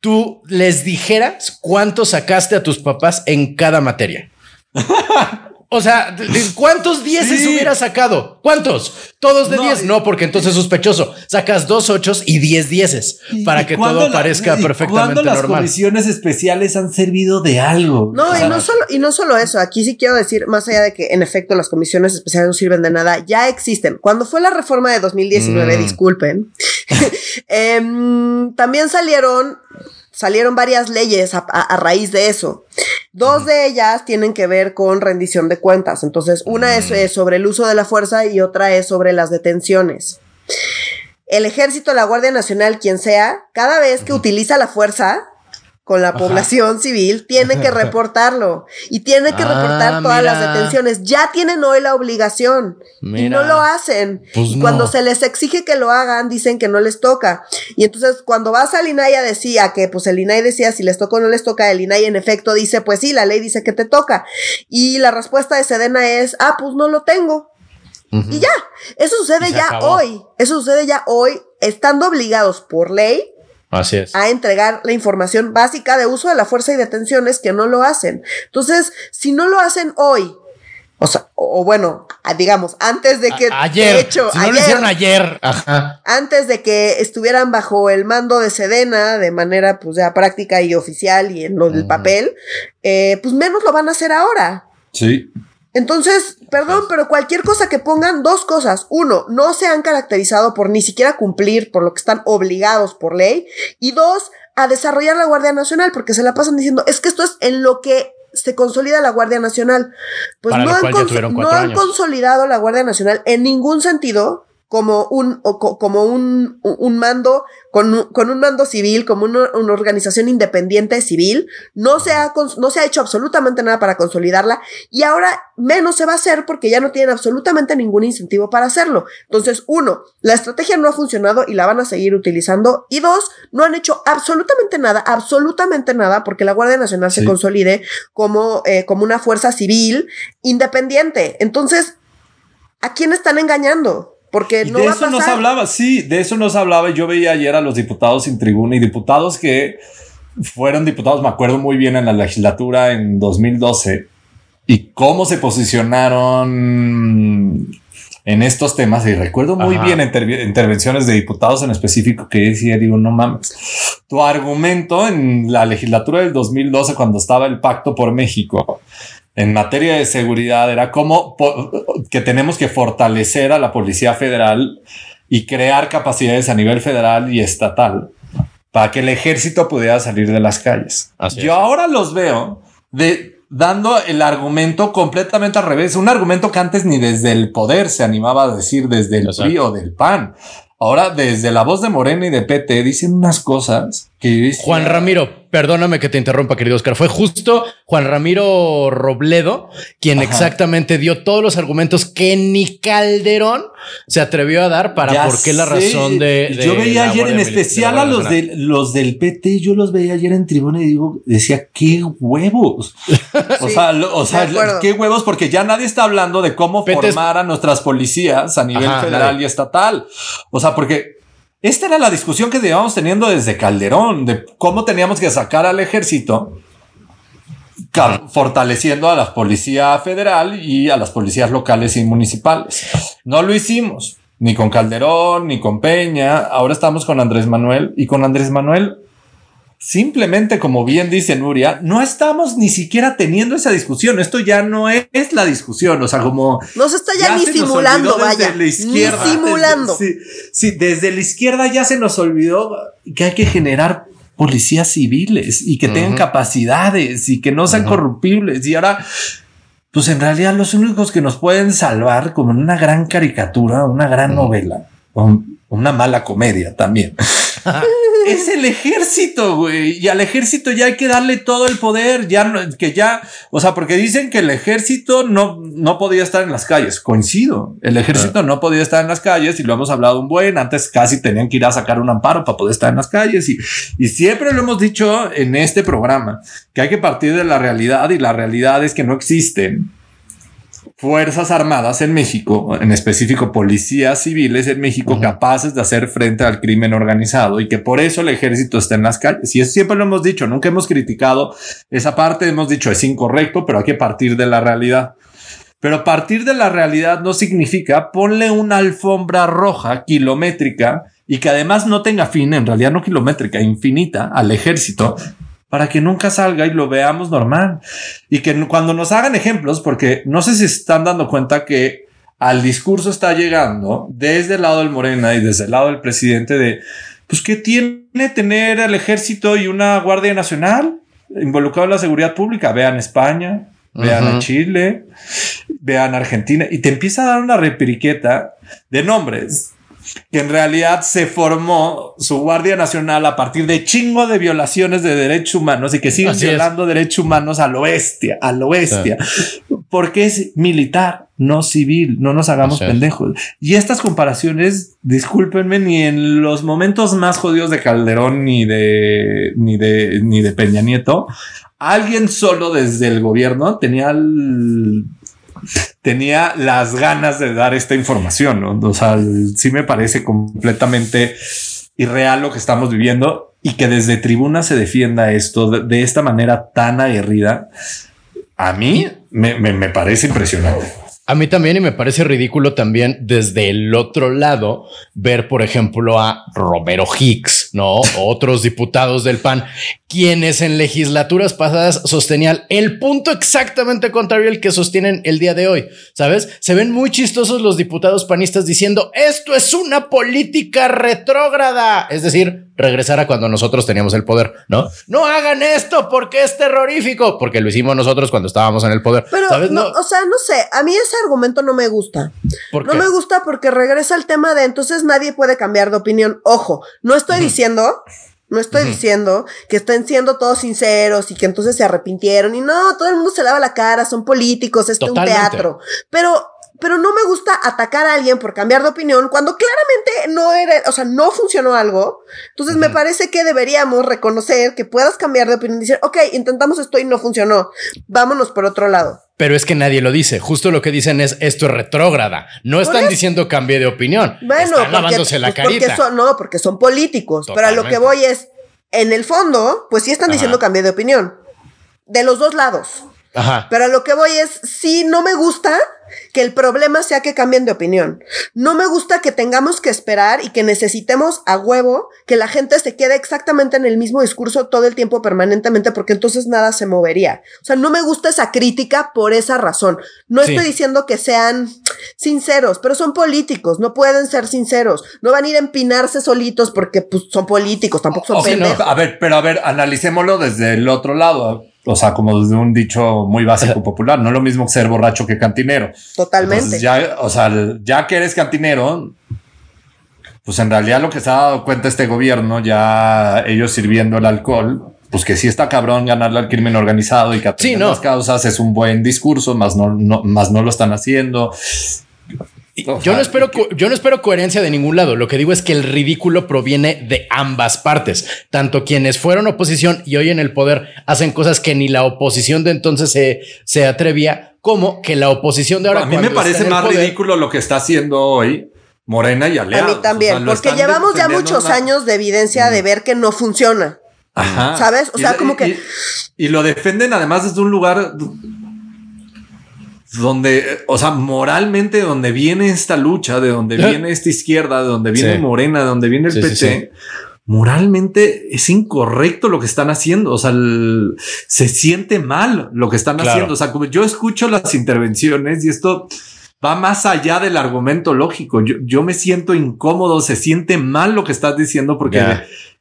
tú les dijeras cuánto sacaste a tus papás en cada materia. O sea, ¿cuántos dieces hubiera sacado? ¿Cuántos? Todos de 10. No, porque entonces es sospechoso. Sacas dos ochos y diez dieces para que todo parezca perfectamente normal. las comisiones especiales han servido de algo? No, y no solo, y no solo eso. Aquí sí quiero decir, más allá de que en efecto las comisiones especiales no sirven de nada, ya existen. Cuando fue la reforma de 2019, mm. disculpen, em, también salieron salieron varias leyes a, raíz de eso. Dos de ellas tienen que ver con rendición de cuentas. Entonces, una es, mm. sobre el uso de la fuerza y otra es sobre las detenciones. El ejército, la Guardia Nacional, quien sea, cada vez que utiliza la fuerza, con la población civil, tiene que reportarlo y tiene que reportar ah, todas las detenciones. Ya tienen hoy la obligación y no lo hacen. Pues y cuando se les exige que lo hagan, dicen que no les toca. Y entonces cuando vas al INAI decía que pues el INAI decía si les toca o no les toca, el INAI en efecto dice pues sí, la ley dice que te toca. Y la respuesta de Sedena es, ah, pues no lo tengo. Y ya, eso sucede ya hoy. Eso sucede ya hoy, estando obligados por ley Así es. A entregar la información básica de uso de la fuerza y detenciones que no lo hacen. Entonces, si no lo hacen hoy, o sea, o, bueno, digamos, antes de que. ayer. De hecho, si no lo hicieron ayer. Ajá. Antes de que estuvieran bajo el mando de Sedena de manera, pues ya práctica y oficial y en lo del papel, eh, pues menos lo van a hacer ahora. Sí. Entonces, perdón, pero cualquier cosa que pongan, dos cosas. Uno, no se han caracterizado por ni siquiera cumplir por lo que están obligados por ley. Y dos, a desarrollar la Guardia Nacional, porque se la pasan diciendo, es que esto es en lo que se consolida la Guardia Nacional. Pues no, han, no han consolidado la Guardia Nacional en ningún sentido como un, como un, un mando, con un, con un, mando civil, como una, una, organización independiente civil. No se, ha, no se ha hecho absolutamente nada para consolidarla y ahora menos se va a hacer porque ya no tienen absolutamente ningún incentivo para hacerlo. Entonces, uno, la estrategia no ha funcionado y la van a seguir utilizando. Y dos, no han hecho absolutamente nada, absolutamente nada porque la Guardia Nacional se consolide como, eh, como una fuerza civil independiente. Entonces, ¿a quién están engañando? Porque no de eso nos hablaba, sí, de eso nos hablaba. Yo veía ayer a los diputados sin tribuna y diputados que fueron diputados, me acuerdo muy bien, en la legislatura en 2012 y cómo se posicionaron en estos temas. Y recuerdo muy bien intervenciones de diputados en específico que decía, digo, no mames, tu argumento en la legislatura del 2012, cuando estaba el pacto por México, en materia de seguridad era como que tenemos que fortalecer a la Policía Federal y crear capacidades a nivel federal y estatal para que el ejército pudiera salir de las calles. Yo ahora los veo de dando el argumento completamente al revés, un argumento que antes ni desde el poder se animaba a decir desde el PRI o del PAN. Ahora, desde la voz de Morena y de PT, dicen unas cosas que... Juan Ramiro, perdóname que te interrumpa, querido Oscar. Fue justo Juan Ramiro Robledo quien exactamente dio todos los argumentos que ni Calderón se atrevió a dar para por qué la razón de, Yo veía ayer en especial a los, de, los del PT, yo los veía ayer en tribuna y digo, decía, qué huevos. o sea, o sea qué huevos, porque ya nadie está hablando de cómo formar a nuestras policías a nivel federal y estatal. O sea, porque esta era la discusión que llevamos teniendo desde Calderón, de cómo teníamos que sacar al ejército, fortaleciendo a la policía federal y a las policías locales y municipales. No lo hicimos. ni con Calderón, ni con Peña. Ahora estamos con Andrés Manuel y con Andrés Manuel simplemente, como bien dice Nuria, no estamos ni siquiera teniendo esa discusión. Esto ya no es, la discusión. O sea, como no se está ya, ni simulando, vaya, la izquierda, ni simulando. sí, desde la izquierda ya se nos olvidó que hay que generar policías civiles y que tengan capacidades y que no sean corruptibles. Y ahora, pues en realidad los únicos que nos pueden salvar, como en una gran caricatura, una gran novela, o una mala comedia también. es el ejército, güey. Y al ejército ya hay que darle todo el poder. Ya no, que ya, o sea, porque dicen que el ejército no, no podía estar en las calles. Coincido. El ejército no podía estar en las calles y lo hemos hablado un buen. Antes casi tenían que ir a sacar un amparo para poder estar en las calles. Y, y siempre lo hemos dicho en este programa que hay que partir de la realidad y la realidad es que no existen Fuerzas Armadas en México, en específico policías civiles en México, capaces de hacer frente al crimen organizado y que por eso el ejército está en las calles. Y eso siempre lo hemos dicho, nunca hemos criticado esa parte, hemos dicho es incorrecto, pero hay que partir de la realidad. Pero partir de la realidad no significa ponle una alfombra roja kilométrica y que además no tenga fin, en realidad no kilométrica, infinita al ejército para que nunca salga y lo veamos normal. Y que cuando nos hagan ejemplos, porque no sé si están dando cuenta que al discurso está llegando desde el lado del Morena y desde el lado del presidente de, pues, ¿qué tiene tener el ejército y una Guardia Nacional involucrado en la seguridad pública? Vean España, vean a Chile, vean Argentina y te empieza a dar una repiriqueta de nombres que en realidad se formó su Guardia Nacional a partir de chingo de violaciones de derechos humanos y que siguen violando derechos humanos a lo bestia, a lo bestia, porque es militar, no civil, no nos hagamos pendejos. Y estas comparaciones, discúlpenme, ni en los momentos más jodidos de Calderón ni de, ni de, ni de Peña Nieto, alguien solo desde el gobierno tenía el tenía las ganas de dar esta información. ¿no? O sea, sí me parece completamente irreal lo que estamos viviendo y que desde tribuna se defienda esto de, esta manera tan aguerrida. A mí me, me parece impresionante. A mí también y me parece ridículo también desde el otro lado ver, por ejemplo, a Romero Hicks, ¿no? Otros diputados del PAN, quienes en legislaturas pasadas sostenían el punto exactamente contrario al que sostienen el día de hoy, ¿sabes? Se ven muy chistosos los diputados panistas diciendo, esto es una política retrógrada, es decir, regresar a cuando nosotros teníamos el poder, ¿no? No hagan esto porque es terrorífico, porque lo hicimos nosotros cuando estábamos en el poder. Pero, ¿sabes? No, o sea, no sé, a mí ese argumento no me gusta. no me gusta porque regresa al tema de entonces nadie puede cambiar de opinión. Ojo, no estoy diciendo no estoy diciendo que estén siendo todos sinceros y que entonces se arrepintieron y no, todo el mundo se lava la cara, son políticos, es un teatro. Pero pero no me gusta atacar a alguien por cambiar de opinión cuando claramente no era, o sea, no funcionó algo. Entonces me parece que deberíamos reconocer que puedas cambiar de opinión y decir, ok, intentamos esto y no funcionó. Vámonos por otro lado. Pero es que nadie lo dice. Justo lo que dicen es esto es retrógrada. No están diciendo cambie de opinión. Bueno, están lavándose la pues carita. Porque no, porque son políticos. Pero a lo que voy es, en el fondo, pues sí están diciendo cambie de opinión. De los dos lados. Ajá. Pero a lo que voy es, sí, no me gusta que el problema sea que cambien de opinión. No me gusta que tengamos que esperar y que necesitemos a huevo que la gente se quede exactamente en el mismo discurso todo el tiempo permanentemente porque entonces nada se movería. O sea, no me gusta esa crítica por esa razón. No estoy diciendo que sean sinceros, pero son políticos, no pueden ser sinceros. No van a ir a empinarse solitos porque pues, son políticos, tampoco son pendejos. a ver, pero a ver, analicémoslo desde el otro lado o sea, como desde un dicho muy básico popular, no es lo mismo ser borracho que cantinero. Totalmente. ya, o sea, ya que eres cantinero, pues en realidad lo que se ha dado cuenta este gobierno, ya ellos sirviendo el alcohol, pues que sí está cabrón ganarle al crimen organizado y que sí, no. las causas es un buen discurso, más no, no, más no lo están haciendo yo no espero, yo no espero coherencia de ningún lado. Lo que digo es que el ridículo proviene de ambas partes. Tanto quienes fueron oposición y hoy en el poder hacen cosas que ni la oposición de entonces se, se atrevía, como que la oposición de ahora. A mí me parece más ridículo lo que está haciendo hoy Morena y Aliados. A mí también, porque llevamos ya muchos años de evidencia de ver que no funciona. Ajá. ¿Sabes? O sea, como que. y lo defienden además desde un lugar donde, o sea, moralmente, donde viene esta lucha, de donde viene esta izquierda, de donde viene Sí. Morena, de donde viene el Sí, sí, PT, moralmente es incorrecto lo que están haciendo. O sea, el- se siente mal lo que están Claro. haciendo. O sea, como yo escucho las intervenciones y esto va más allá del argumento lógico. Yo, yo me siento incómodo, se siente mal lo que estás diciendo porque.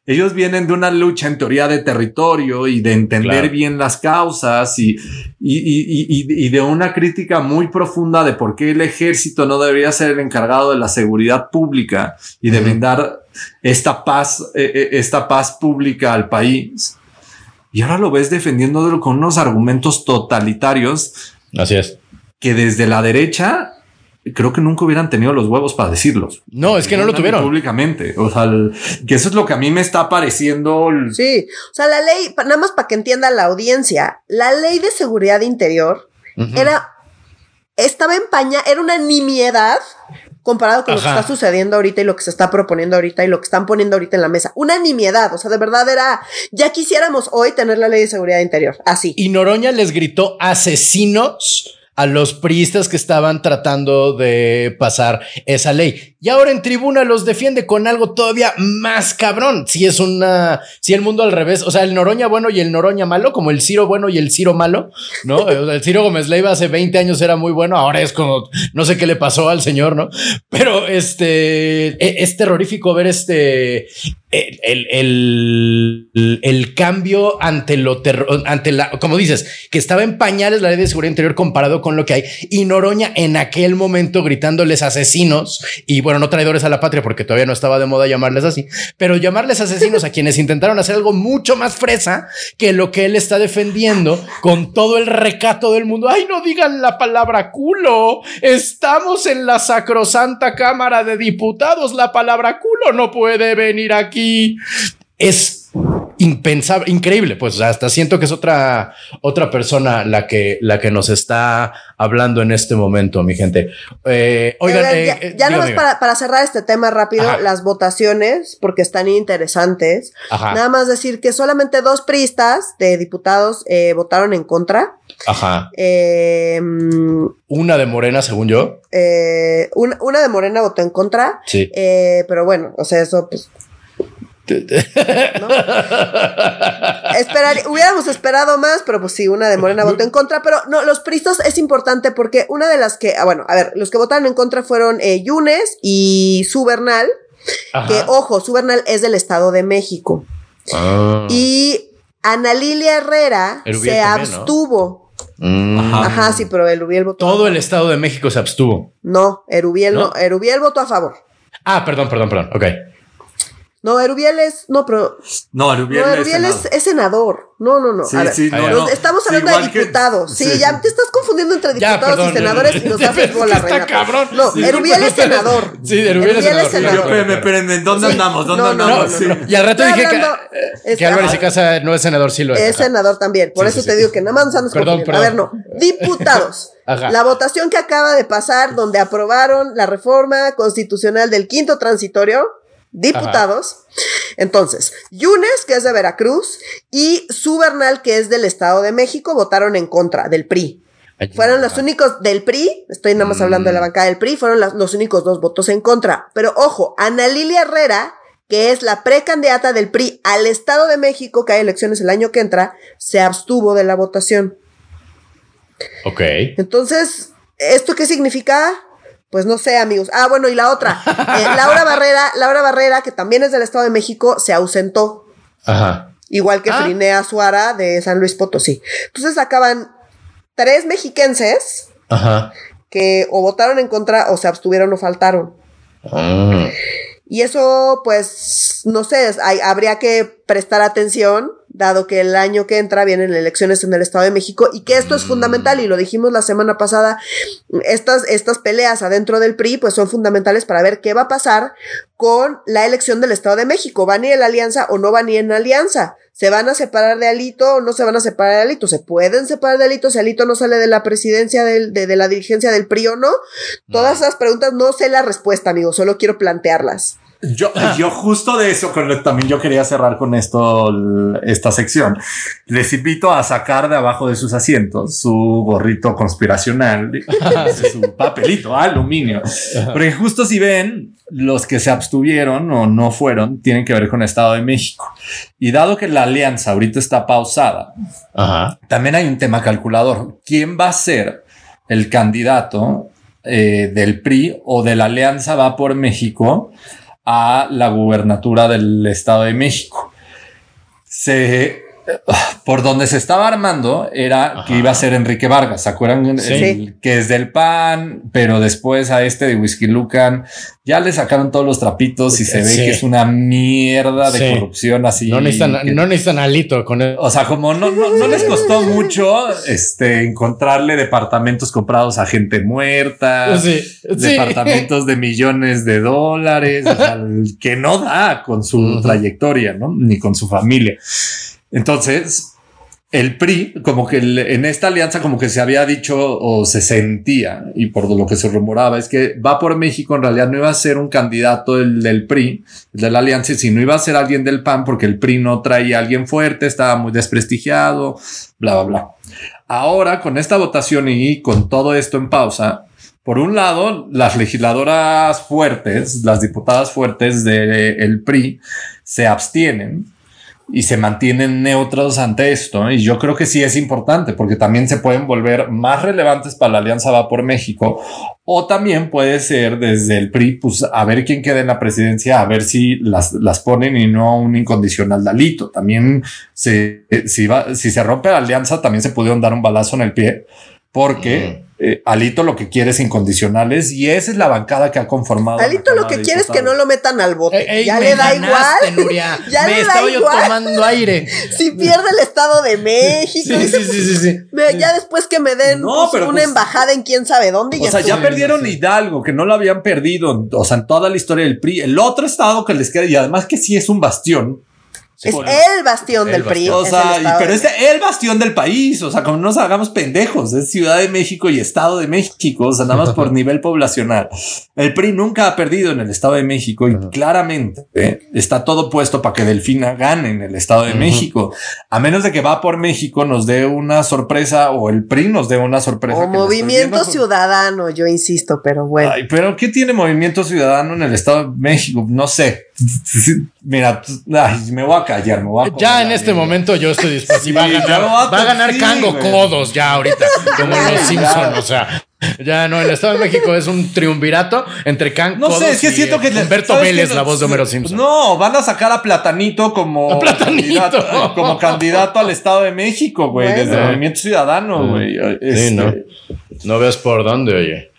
Ellos vienen de una lucha en teoría de territorio y de entender Claro. bien las causas y, y, y- y- de una crítica muy profunda de por qué el ejército no debería ser el encargado de la seguridad pública y de brindar esta paz, eh, esta paz pública al país. Y ahora lo ves defendiéndolo con unos argumentos totalitarios Así es. que desde la derecha creo que nunca hubieran tenido los huevos para decirlos. No, es que no lo tuvieron. Públicamente. O sea, el- que eso es lo que a mí me está pareciendo. el- Sí, o sea, la ley, nada más para que entienda la audiencia, la ley de seguridad interior era, estaba en paña, era una nimiedad comparado con lo que está sucediendo ahorita y lo que se está proponiendo ahorita y lo que están poniendo ahorita en la mesa. Una nimiedad, o sea, de verdad era, ya quisiéramos hoy tener la ley de seguridad interior, así. Y Noroña les gritó asesinos a los priistas que estaban tratando de pasar esa ley. Y ahora en tribuna los defiende con algo todavía más cabrón. Si es una, si el mundo al revés, o sea, el Noroña bueno y el Noroña malo, como el Ciro bueno y el Ciro malo, ¿no? El Ciro Gómez Leiva hace 20 años era muy bueno, ahora es como, no sé qué le pasó al señor, ¿no? Pero este, e- es terrorífico ver este, el, el, el, cambio ante lo terror, ante la, como dices, que estaba en pañales la ley de seguridad interior comparado con lo que hay. Y Noroña en aquel momento gritándoles asesinos y bueno, no traidores a la patria porque todavía no estaba de moda llamarles así, pero llamarles asesinos a quienes intentaron hacer algo mucho más fresa que lo que él está defendiendo con todo el recato del mundo. Ay, no digan la palabra culo. Estamos en la sacrosanta Cámara de Diputados. La palabra culo no puede venir aquí. Es impensable, increíble, pues hasta siento que es otra, otra persona la que, la que nos está hablando en este momento, mi gente. Eh, oigan, ver, eh, ya, eh, ya nada más para, para cerrar este tema rápido, Ajá. las votaciones, porque están interesantes. Ajá, Nada más decir que solamente dos priistas de diputados eh, votaron en contra. ajá. Una de Morena, según yo. una, una de Morena votó en contra. Sí. pero bueno, o sea, eso pues. ¿No? Esperar- hubiéramos esperado más, pero pues sí, una de Morena votó en contra. Pero no, los pristas es importante porque una de las que, ah, bueno, a ver, los que votaron en contra fueron eh, Yunes y Su Bernal, Ajá. que ojo, Su Bernal es del Estado de México. Ah. Y Ana Lilia Herrera se también, ¿no? abstuvo. Mm. Ajá. Ajá, sí, pero Erubiel votó. Todo el Estado de México se abstuvo. No, Erubiel no. ¿No? Erubiel votó a favor. Ah, perdón, perdón, perdón. Ok. No, Erubiel es. No, pero. No, Erubiel, no, es Erubiel es, senador. es senador. No, no, no. Sí, a ver. sí, no, ya. Los- no. estamos Sí, hablando de que- diputados. sí, sí, ya te estás confundiendo entre Ya, diputados perdón. y senadores y nos Es haces que bola, está cabrón. No, Sí, Erubiel es senador. Sí, Erubiel es senador. Espérenme, espérenme, ¿dónde Sí. andamos? ¿Dónde No, no, andamos? no, Sí. no, no. Y al rato Estoy dije que, es- que Álvarez y. Casa no es senador, sí lo es. Es senador también. Por eso te digo que nada más nos andas Perdón, confundiendo. A ver, no. Diputados. Ajá. La votación que acaba de pasar, donde aprobaron la reforma constitucional del quinto transitorio, diputados. Entonces, Yunes, que es de Veracruz, y Subernal, que es del Estado de México, votaron en contra del PRI. Ay, Fueron los únicos del PRI, estoy nada más Mm. hablando de la bancada del PRI, fueron las- los únicos dos votos en contra. Pero ojo, Ana Lilia Herrera, que es la precandidata del PRI al Estado de México, que hay elecciones el año que entra, se abstuvo de la votación. Ok. Entonces, ¿esto qué significa? Pues no sé, amigos. Ah, bueno, y la otra. Eh, Laura Barrera, Laura Barrera, que también es del Estado de México, se ausentó. Ajá. Igual que Ah. Frinea Suara de San Luis Potosí. Entonces acaban tres mexiquenses Ajá. que o votaron en contra o se abstuvieron o faltaron. Ah. Y eso, pues, no sé, hay- habría que prestar atención, dado que el año que entra vienen elecciones en el Estado de México y que esto es fundamental, y lo dijimos la semana pasada, estas, estas peleas adentro del PRI, pues son fundamentales para ver qué va a pasar con la elección del Estado de México. ¿Van a ir en la alianza o no van a ir en la alianza? ¿Se van a separar de Alito o no se van a separar de Alito? ¿Se pueden separar de Alito si Alito no sale de la presidencia del- de, de la dirigencia del PRI o no? Todas esas preguntas no sé la respuesta, amigo, solo quiero plantearlas. Yo, yo justo de eso, con, también yo quería cerrar con esto, esta sección. Les invito a sacar de abajo de sus asientos su gorrito conspiracional, su papelito, aluminio. Porque justo si ven, los que se abstuvieron o no fueron, tienen que ver con Estado de México. Y dado que la alianza ahorita está pausada, también hay un tema calculador. ¿Quién va a ser el candidato eh, del PRI o de la Alianza Va por México? A la gubernatura del Estado de México. Se por donde se estaba armando era que iba a ser Enrique Vargas, ¿se acuerdan? que es del PAN, pero después a este de Whisky Lucan ya le sacaron todos los trapitos y se ve que es una mierda de corrupción así. No necesitan, no necesitan alito con él. O sea, como no, no, les costó mucho este, encontrarle departamentos comprados a gente muerta, departamentos de millones de dólares, que no da con su trayectoria, ¿no? Ni con su familia. Entonces, el PRI, como que en esta alianza, como que se había dicho o se sentía, y por lo que se rumoraba, es que va por México en realidad no iba a ser un candidato del, del PRI, de la alianza, sino iba a ser alguien del PAN, porque el PRI no traía a alguien fuerte, estaba muy desprestigiado, bla, bla, bla. Ahora, con esta votación y con todo esto en pausa, por un lado, las legisladoras fuertes, las diputadas fuertes del PRI, se abstienen y se mantienen neutros ante esto. Y yo creo que sí es importante porque también se pueden volver más relevantes para la Alianza Va por México o también puede ser desde el PRI, pues a ver quién queda en la presidencia, a ver si las, las ponen y no un incondicional dalito. También se, si, va, si se rompe la alianza, también se pudieron dar un balazo en el pie porque eh, Alito lo que quiere es incondicionales y esa es la bancada que ha conformado. Alito lo que quiere es que no lo metan al bote. ya le da igual. ya me estaba yo tomando aire. Si pierde el Estado de México. Sí, sí, sí, ya después que me den pues, una pues, embajada en quién sabe dónde. O sea, ya perdieron Hidalgo, que no lo habían perdido. O sea, en toda la historia del PRI. El otro estado que les queda, y además que sí es un bastión es el bastión del PRI. O sea, pero es el bastión del país. O sea, como no nos hagamos pendejos, es Ciudad de México y Estado de México. O sea, nada más por nivel poblacional. El PRI nunca ha perdido en el Estado de México y claramente ¿eh? está todo puesto para que Delfina gane en el Estado de México. A menos de que va por México, nos dé una sorpresa o el PRI nos dé una sorpresa. O movimiento ciudadano, yo insisto, pero bueno. Ay, pero ¿qué tiene movimiento ciudadano en el Estado de México? No sé. Mira, me voy a callar, me voy a Ya en este momento yo estoy dispuesto. va a ganar, va a ganar Cango codos ya ahorita, como los Simpson, o sea. Ya no, el Estado de México es un triunvirato entre Cango. No sé, es que siento que Humberto Vélez, la voz de Homero Simpson. No, van a sacar a Platanito como Candidato, como candidato al Estado de México, güey, desde el Movimiento Ciudadano, güey. Sí, este, no. No veas por dónde, oye.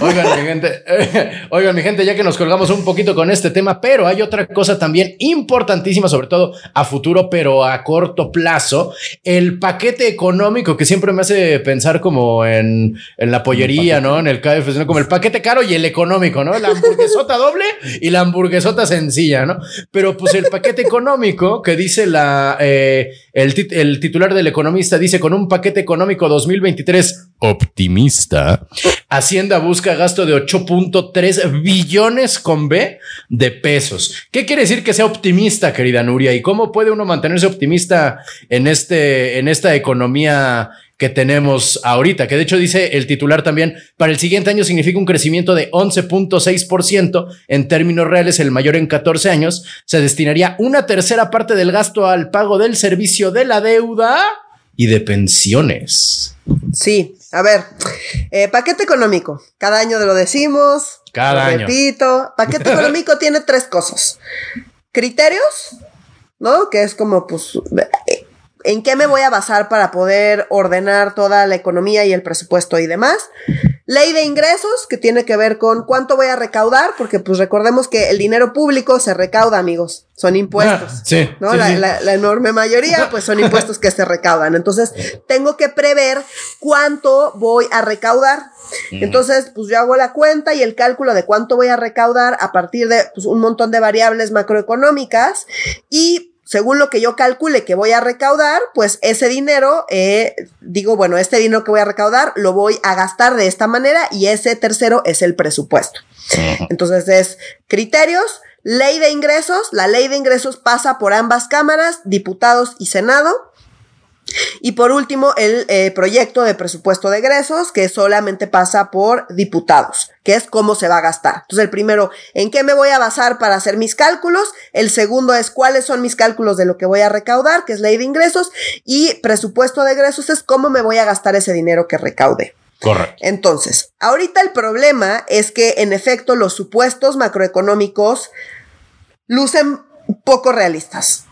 Oigan, mi gente, oigan, mi gente, ya que nos colgamos un poquito con este tema, pero hay otra cosa también importantísima, sobre todo a futuro, pero a corto plazo, el paquete económico que siempre me hace pensar como en, en la pollería, ¿no? En el KFC, como el paquete caro y el económico, ¿no? La hamburguesota doble y la hamburguesota sencilla, ¿no? Pero pues el paquete económico que dice la, eh, el, el titular del economista dice con un paquete económico 2023 optimista, Hacienda busca gasto de 8.3 billones con B de pesos. ¿Qué quiere decir que sea optimista, querida Nuria? ¿Y cómo puede uno mantenerse optimista en, este, en esta economía que tenemos ahorita, que de hecho dice el titular también, para el siguiente año significa un crecimiento de 11.6% en términos reales, el mayor en 14 años, se destinaría una tercera parte del gasto al pago del servicio de la deuda y de pensiones. Sí, a ver, eh, paquete económico. Cada año lo decimos. Cada año. Repito, paquete económico tiene tres cosas. Criterios, ¿no? Que es como, pues, en qué me voy a basar para poder ordenar toda la economía y el presupuesto y demás. Ley de ingresos, que tiene que ver con cuánto voy a recaudar, porque pues recordemos que el dinero público se recauda, amigos, son impuestos. Ah, sí, ¿no? la, enorme mayoría, pues son impuestos que se recaudan. Entonces, tengo que prever cuánto voy a recaudar. Entonces, pues yo hago la cuenta y el cálculo de cuánto voy a recaudar a partir de pues, un montón de variables macroeconómicas y según lo que yo calcule que voy a recaudar, pues ese dinero, eh, digo, bueno, este dinero que voy a recaudar lo voy a gastar de esta manera y ese tercero es el presupuesto. Entonces es criterios, Ley de ingresos. La ley de ingresos pasa por ambas cámaras, diputados y Senado. Y por último, el eh, proyecto de presupuesto de egresos, que solamente pasa por diputados, que es cómo se va a gastar. Entonces, el primero, ¿en qué me voy a basar para hacer mis cálculos? El segundo es cuáles son mis cálculos de lo que voy a recaudar, que es ley de ingresos. Y presupuesto de egresos es cómo me voy a gastar ese dinero que recaude. Correcto. Entonces, ahorita el problema es que, en efecto, los supuestos macroeconómicos lucen poco realistas.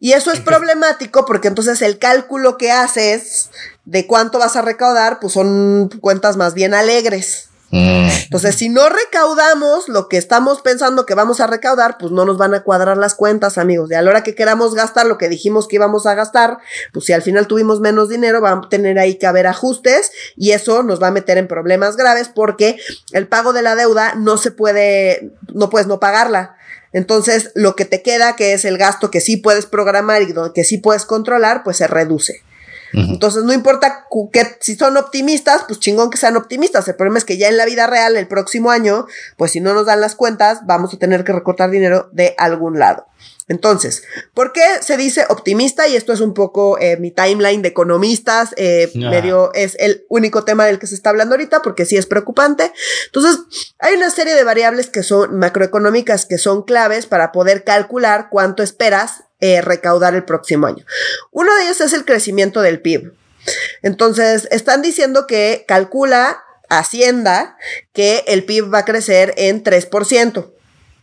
Y eso es problemático porque entonces el cálculo que haces de cuánto vas a recaudar, pues son cuentas más bien alegres. Mm. Entonces, si no recaudamos lo que estamos pensando que vamos a recaudar, pues no nos van a cuadrar las cuentas, amigos. Y a la hora que queramos gastar lo que dijimos que íbamos a gastar, pues si al final tuvimos menos dinero, va a tener ahí que haber ajustes y eso nos va a meter en problemas graves porque el pago de la deuda no se puede, no puedes no pagarla. Entonces, lo que te queda, que es el gasto que sí puedes programar y que sí puedes controlar, pues se reduce. Entonces, no importa que si son optimistas, pues chingón que sean optimistas. El problema es que ya en la vida real, el próximo año, pues si no nos dan las cuentas, vamos a tener que recortar dinero de algún lado. Entonces, ¿por qué se dice optimista? Y esto es un poco eh, mi timeline de economistas, eh, Ah. medio es el único tema del que se está hablando ahorita porque sí es preocupante. Entonces, hay una serie de variables que son macroeconómicas que son claves para poder calcular cuánto esperas eh, recaudar el próximo año. Uno de ellos es el crecimiento del PIB. Entonces, están diciendo que calcula Hacienda que el PIB va a crecer en 3%.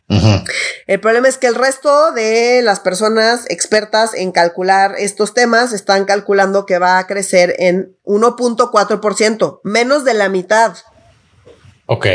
Ujú. El problema es que el resto de las personas expertas en calcular estos temas están calculando que va a crecer en 1.4%, menos de la mitad. Ok.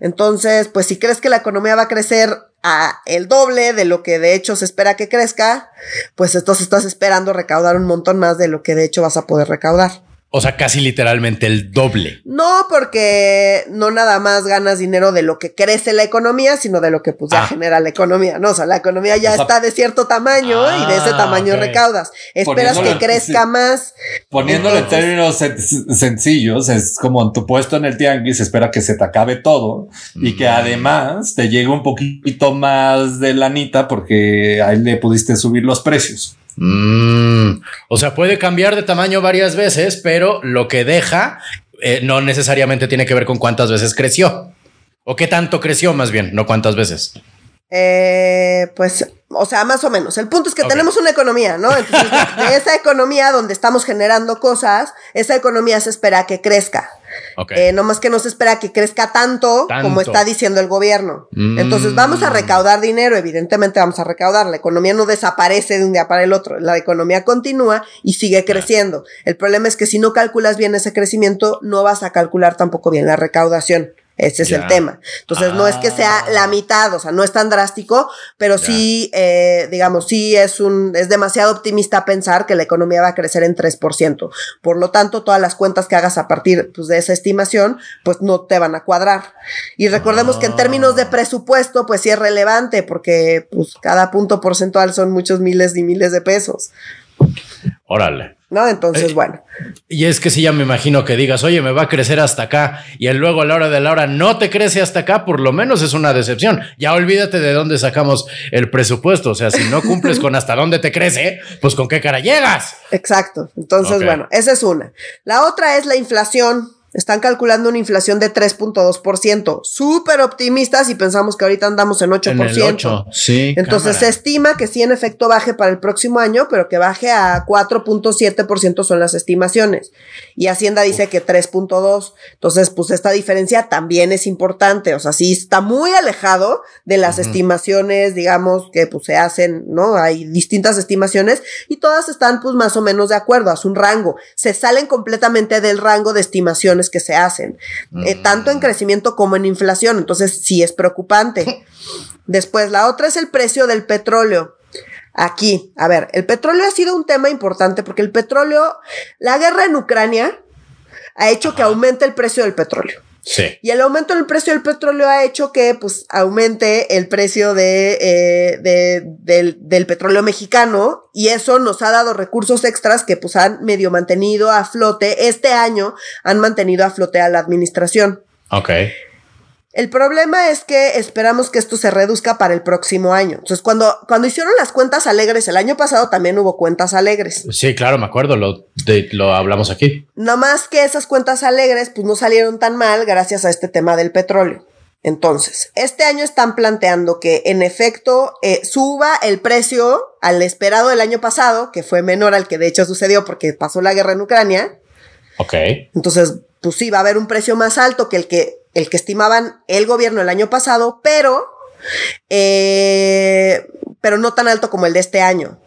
Entonces, pues si crees que la economía va a crecer a el doble de lo que de hecho se espera que crezca, pues entonces estás esperando recaudar un montón más de lo que de hecho vas a poder recaudar. O sea, casi literalmente el doble. No, porque no nada más ganas dinero de lo que crece la economía, sino de lo que pues ya Ah. genera la economía, ¿no? O sea, la economía ya O sea, está de cierto tamaño y de ese Ah, tamaño recaudas. Esperas Poniéndolo- que crezca sí. más. Poniéndolo en Entonces- términos sen- sencillos, es como en tu puesto en el tianguis, espera que se te acabe todo y que Mm. además te llegue un poquito más de lanita porque ahí le pudiste subir los precios. Mm. O sea, puede cambiar de tamaño varias veces, pero lo que deja eh, no necesariamente tiene que ver con cuántas veces creció. O qué tanto creció, más bien, no cuántas veces. Eh, pues, o sea, más o menos. El punto es que tenemos una economía, ¿no? Entonces, de esa economía donde estamos generando cosas, esa economía se espera que crezca. Ok. Eh, no más que no se espera que crezca tanto, Tanto. como está diciendo el gobierno. Mm. Entonces vamos a recaudar dinero, evidentemente vamos a recaudar. La economía no desaparece de un día para el otro, la economía continúa y sigue creciendo. El problema es que si no calculas bien ese crecimiento, no vas a calcular tampoco bien la recaudación. Ese es Ya. el tema. Entonces no es que sea Ah. la mitad, o sea, no es tan drástico, pero Ya. sí, eh, digamos, sí es un, es demasiado optimista pensar que la economía va a crecer en 3%. Por lo tanto, todas las cuentas que hagas a partir pues, de esa estimación, pues no te van a cuadrar. Y recordemos que en términos de Ah. presupuesto, pues sí es relevante, porque pues cada punto porcentual son muchos miles y miles de pesos, Órale. ¿No? Entonces, Eh, bueno. Y es que si ya me imagino que digas, oye, me va a crecer hasta acá y el luego a la hora de la hora no te crece hasta acá, por lo menos es una decepción. Ya olvídate de dónde sacamos el presupuesto. O sea, si no cumples con hasta dónde te crece, pues con qué cara llegas. Exacto. Entonces, bueno, esa es una. La otra es la inflación. Están calculando una inflación de 3.2%. Súper optimistas y pensamos que ahorita andamos en 8%. En el 8. Sí. Entonces se estima que sí en efecto baje para el próximo año, pero que baje a 4.7% son las estimaciones. Y Hacienda dice que 3.2. Entonces, pues esta diferencia también es importante. O sea, sí está muy alejado de las estimaciones, digamos, que pues se hacen, ¿no? Hay distintas estimaciones y todas están pues más o menos de acuerdo, a un rango. Se salen completamente del rango de estimaciones que se hacen, eh, Mm. tanto en crecimiento como en inflación. Entonces, sí es preocupante. Después, la otra es el precio del petróleo. Aquí, a ver, el petróleo ha sido un tema importante porque el petróleo, la guerra en Ucrania ha hecho que aumente el precio del petróleo. Sí. Y el aumento del precio del petróleo ha hecho que pues aumente el precio de, eh, de- del, del petróleo mexicano y eso nos ha dado recursos extras que pues han medio mantenido a flote. Este año han mantenido a flote a la administración. Ok. El problema es que esperamos que esto se reduzca para el próximo año. Entonces, cuando, cuando hicieron las cuentas alegres el año pasado, también hubo cuentas alegres. Sí, claro, me acuerdo, lo, de, lo hablamos aquí. No más que esas cuentas alegres, pues no salieron tan mal gracias a este tema del petróleo. Entonces, este año están planteando que en efecto eh, suba el precio al esperado del año pasado, que fue menor al que de hecho sucedió porque pasó la guerra en Ucrania. Ok. Entonces, pues sí, va a haber un precio más alto que el que, el que estimaban el gobierno el año pasado, pero, eh, pero no tan alto como el de este año.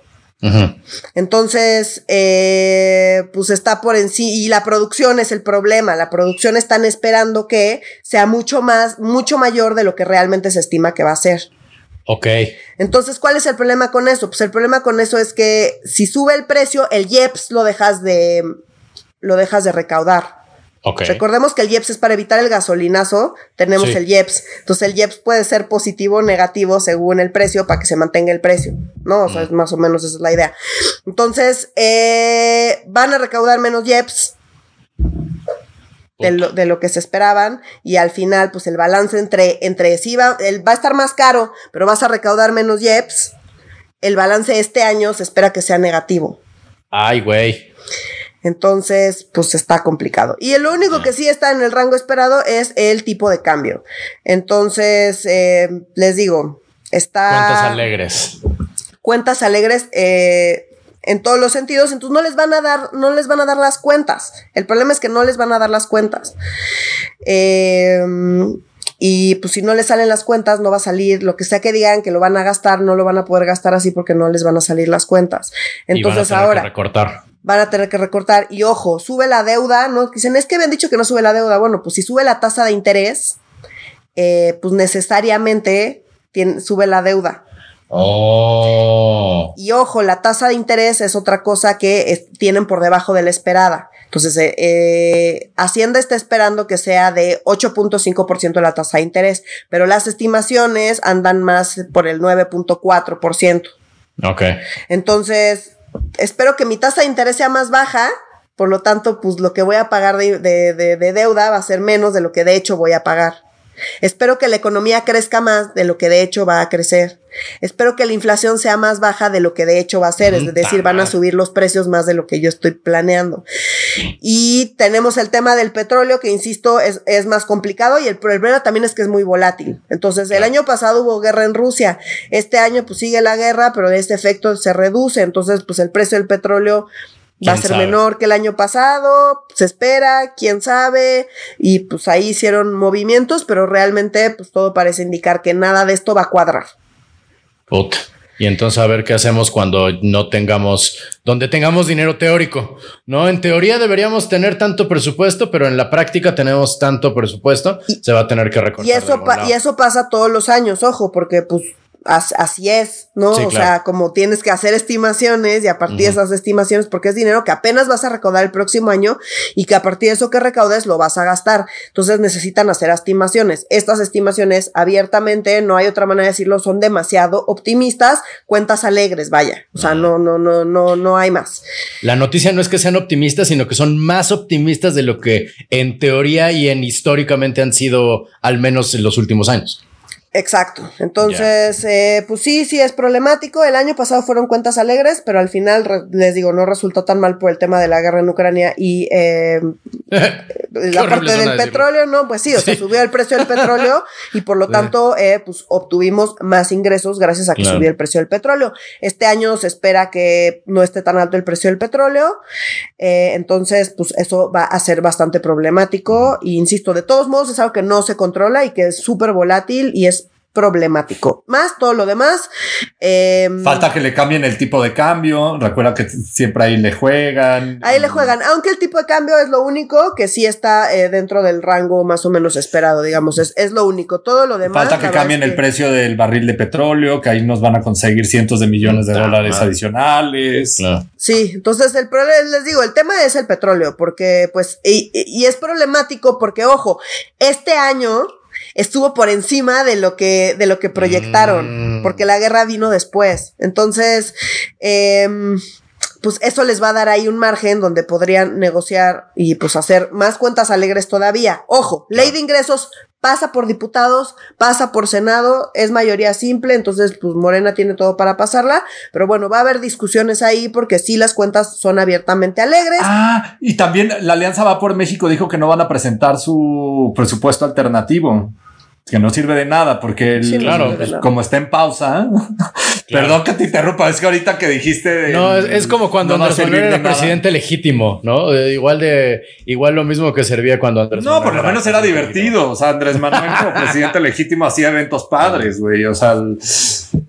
Entonces, eh, pues está por en sí, y la producción es el problema. La producción están esperando que sea mucho más, mucho mayor de lo que realmente se estima que va a ser. Ok. Entonces, ¿cuál es el problema con eso? Pues el problema con eso es que si sube el precio, el IEPS lo dejas de, lo dejas de recaudar. Recordemos que el IEPS es para evitar el gasolinazo, tenemos el IEPS. Entonces el IEPS puede ser positivo o negativo según el precio para que se mantenga el precio, ¿no? O sea, es más o menos esa es la idea. Entonces, eh, van a recaudar menos IEPS. De lo, que se esperaban y al final pues el balance entre, entre sí va, va a estar más caro pero vas a recaudar menos IEPS el balance este año se espera que sea negativo ay güey entonces, pues está complicado. Y lo único que sí está en el rango esperado es el tipo de cambio. Entonces, eh, les digo, está... Cuentas alegres. Cuentas alegres eh, en todos los sentidos. Entonces no les van a dar, no les van a dar las cuentas. El problema es que no les van a dar las cuentas. Eh, y pues si no les salen las cuentas, no va a salir, lo que sea que digan que lo van a gastar, no lo van a poder gastar así porque no les van a salir las cuentas. Entonces ahora... recortar van a tener que recortar. Y ojo, sube la deuda, ¿no? Dicen, es que habían dicho que no sube la deuda. Bueno, pues si sube la tasa de interés, eh, pues necesariamente sube la deuda. Oh. Y ojo, la tasa de interés es otra cosa que tienen por debajo de la esperada. Entonces, eh, eh, Hacienda está esperando que sea de 8.5% de la tasa de interés, pero las estimaciones andan más por el 9.4%. Ok. Entonces, espero que mi tasa de interés sea más baja, por lo tanto, pues lo que voy a pagar de, de, deuda va a ser menos de lo que de hecho voy a pagar. Espero que la economía crezca más de lo que de hecho va a crecer. Espero que la inflación sea más baja de lo que de hecho va a ser, es decir, van a subir los precios más de lo que yo estoy planeando. Y tenemos el tema del petróleo, que insisto, es, es más complicado y el problema también es que es muy volátil. Entonces, el año pasado hubo guerra en Rusia, este año pues sigue la guerra, pero este efecto se reduce, entonces pues el precio del petróleo Va a ser menor que el año pasado, se espera, quién sabe, y pues ahí hicieron movimientos, pero realmente pues todo parece indicar que nada de esto va a cuadrar. Puta. Y entonces a ver qué hacemos cuando no tengamos, donde tengamos dinero teórico, ¿no? En teoría deberíamos tener tanto presupuesto, pero en la práctica tenemos tanto presupuesto, se va a tener que recortar. Y eso, y eso pasa todos los años, ojo, porque pues así es, ¿no? o sea, como tienes que hacer estimaciones y a partir de esas estimaciones, porque es dinero que apenas vas a recaudar el próximo año y que a partir de eso que recaudes lo vas a gastar. Entonces necesitan hacer estimaciones. Estas estimaciones abiertamente, no hay otra manera de decirlo, son demasiado optimistas, cuentas alegres, vaya. O sea, no, no, no, no, no hay más. La noticia no es que sean optimistas, sino que son más optimistas de lo que en teoría y en históricamente han sido al menos en los últimos años. Exacto. Entonces, eh, pues sí, sí es problemático. El año pasado fueron cuentas alegres, pero al final, les digo, no resultó tan mal por el tema de la guerra en Ucrania y eh, la parte del petróleo, ¿no? Pues sí, o sea, subió el precio del petróleo y por lo tanto, eh, pues obtuvimos más ingresos gracias a que subió el precio del petróleo. Este año se espera que no esté tan alto el precio del petróleo. Eh, entonces, pues eso va a ser bastante problemático. Y insisto, de todos modos, es algo que no se controla y que es súper volátil y es problemático. Más todo lo demás. Em, Falta que le cambien el tipo de cambio. Recuerda que siempre ahí le juegan. Ahí le juegan. Aunque el tipo de cambio es lo único que sí está eh, dentro del rango más o menos esperado, digamos. Es, es lo único. Todo lo demás. Falta que cambien el precio del barril de petróleo, que ahí nos van a conseguir cientos de millones de dólares adicionales. Sí, entonces el problema, les digo, el tema es el petróleo, porque pues, y, y es problemático porque, ojo, este año estuvo por encima de lo que, de lo que proyectaron, mm. porque la guerra vino después. Entonces, em, pues eso les va a dar ahí un margen donde podrían negociar y pues hacer más cuentas alegres todavía. Ojo, ley de ingresos pasa por diputados, pasa por Senado, es mayoría simple, entonces pues Morena tiene todo para pasarla, pero bueno, va a haber discusiones ahí porque sí las cuentas son abiertamente alegres. Ah, y también la Alianza Va por México dijo que no van a presentar su presupuesto alternativo que no sirve de nada porque claro, como está en pausa, perdón que te interrumpa, es que ahorita que dijiste no es, como cuando Andrés Manuel era presidente legítimo, ¿no? Eh, igual de igual lo mismo que servía cuando Andrés no, por lo menos era, divertido, o sea, Andrés Manuel como presidente legítimo hacía eventos padres, güey, o sea,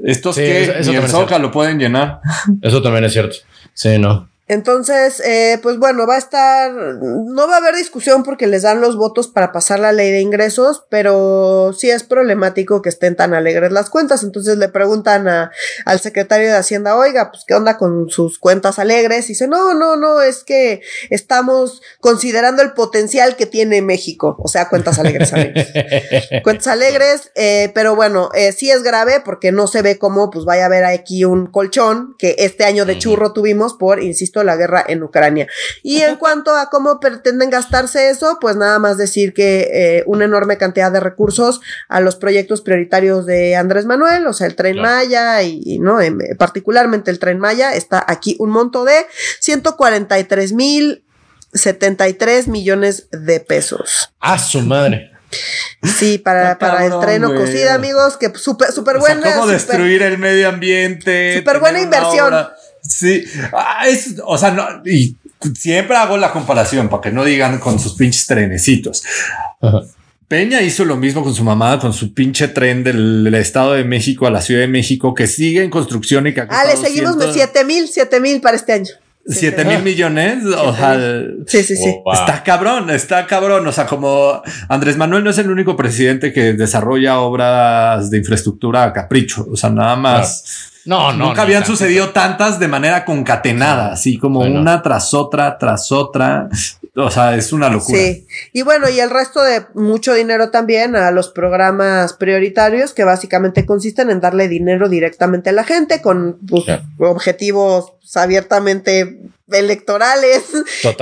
estos que eso, ni lo pueden llenar. Eso también es cierto. Sí, no. Entonces, eh, pues bueno, va a estar, no va a haber discusión porque les dan los votos para pasar la ley de ingresos, pero sí es problemático que estén tan alegres las cuentas. Entonces le preguntan a, al secretario de Hacienda, oiga, pues qué onda con sus cuentas alegres. Y dice, no, no, no, es que estamos considerando el potencial que tiene México. O sea, cuentas alegres, alegres. cuentas alegres, eh, pero bueno, eh, sí es grave porque no se ve cómo pues vaya a haber aquí un colchón que este año de churro tuvimos por, insisto, la guerra en Ucrania. Y en cuanto a cómo pretenden gastarse eso, pues nada más decir que eh, una enorme cantidad de recursos a los proyectos prioritarios de Andrés Manuel, o sea, el tren Maya y, no, em, particularmente el tren Maya, está aquí un monto de 143 mil 73 millones de pesos. A su madre. Sí, para, para el tren cocida, amigos, que súper super buena. ¿Cómo destruir el medio ambiente? Súper buena inversión. Sí, ah, es, o sea, no, y siempre hago la comparación para que no digan con sus pinches trenecitos. Peña hizo lo mismo con su mamá, con su pinche tren del, Estado de México a la Ciudad de México, que sigue en construcción y que Ah, le seguimos 7 mil, 7 mil para este año. 7 mil millones, o sea, sí, sí, sí. Oh, está cabrón, está cabrón. O sea, como Andrés Manuel no es el único presidente que desarrolla obras de infraestructura a capricho. O sea, nada más. No, no. Nunca habían sucedido tantas de manera concatenada, así como una tras otra, tras otra. O sea, es una locura. Sí. Y bueno, y el resto de mucho dinero también a los programas prioritarios que básicamente consisten en darle dinero directamente a la gente con pues, objetivos abiertamente electorales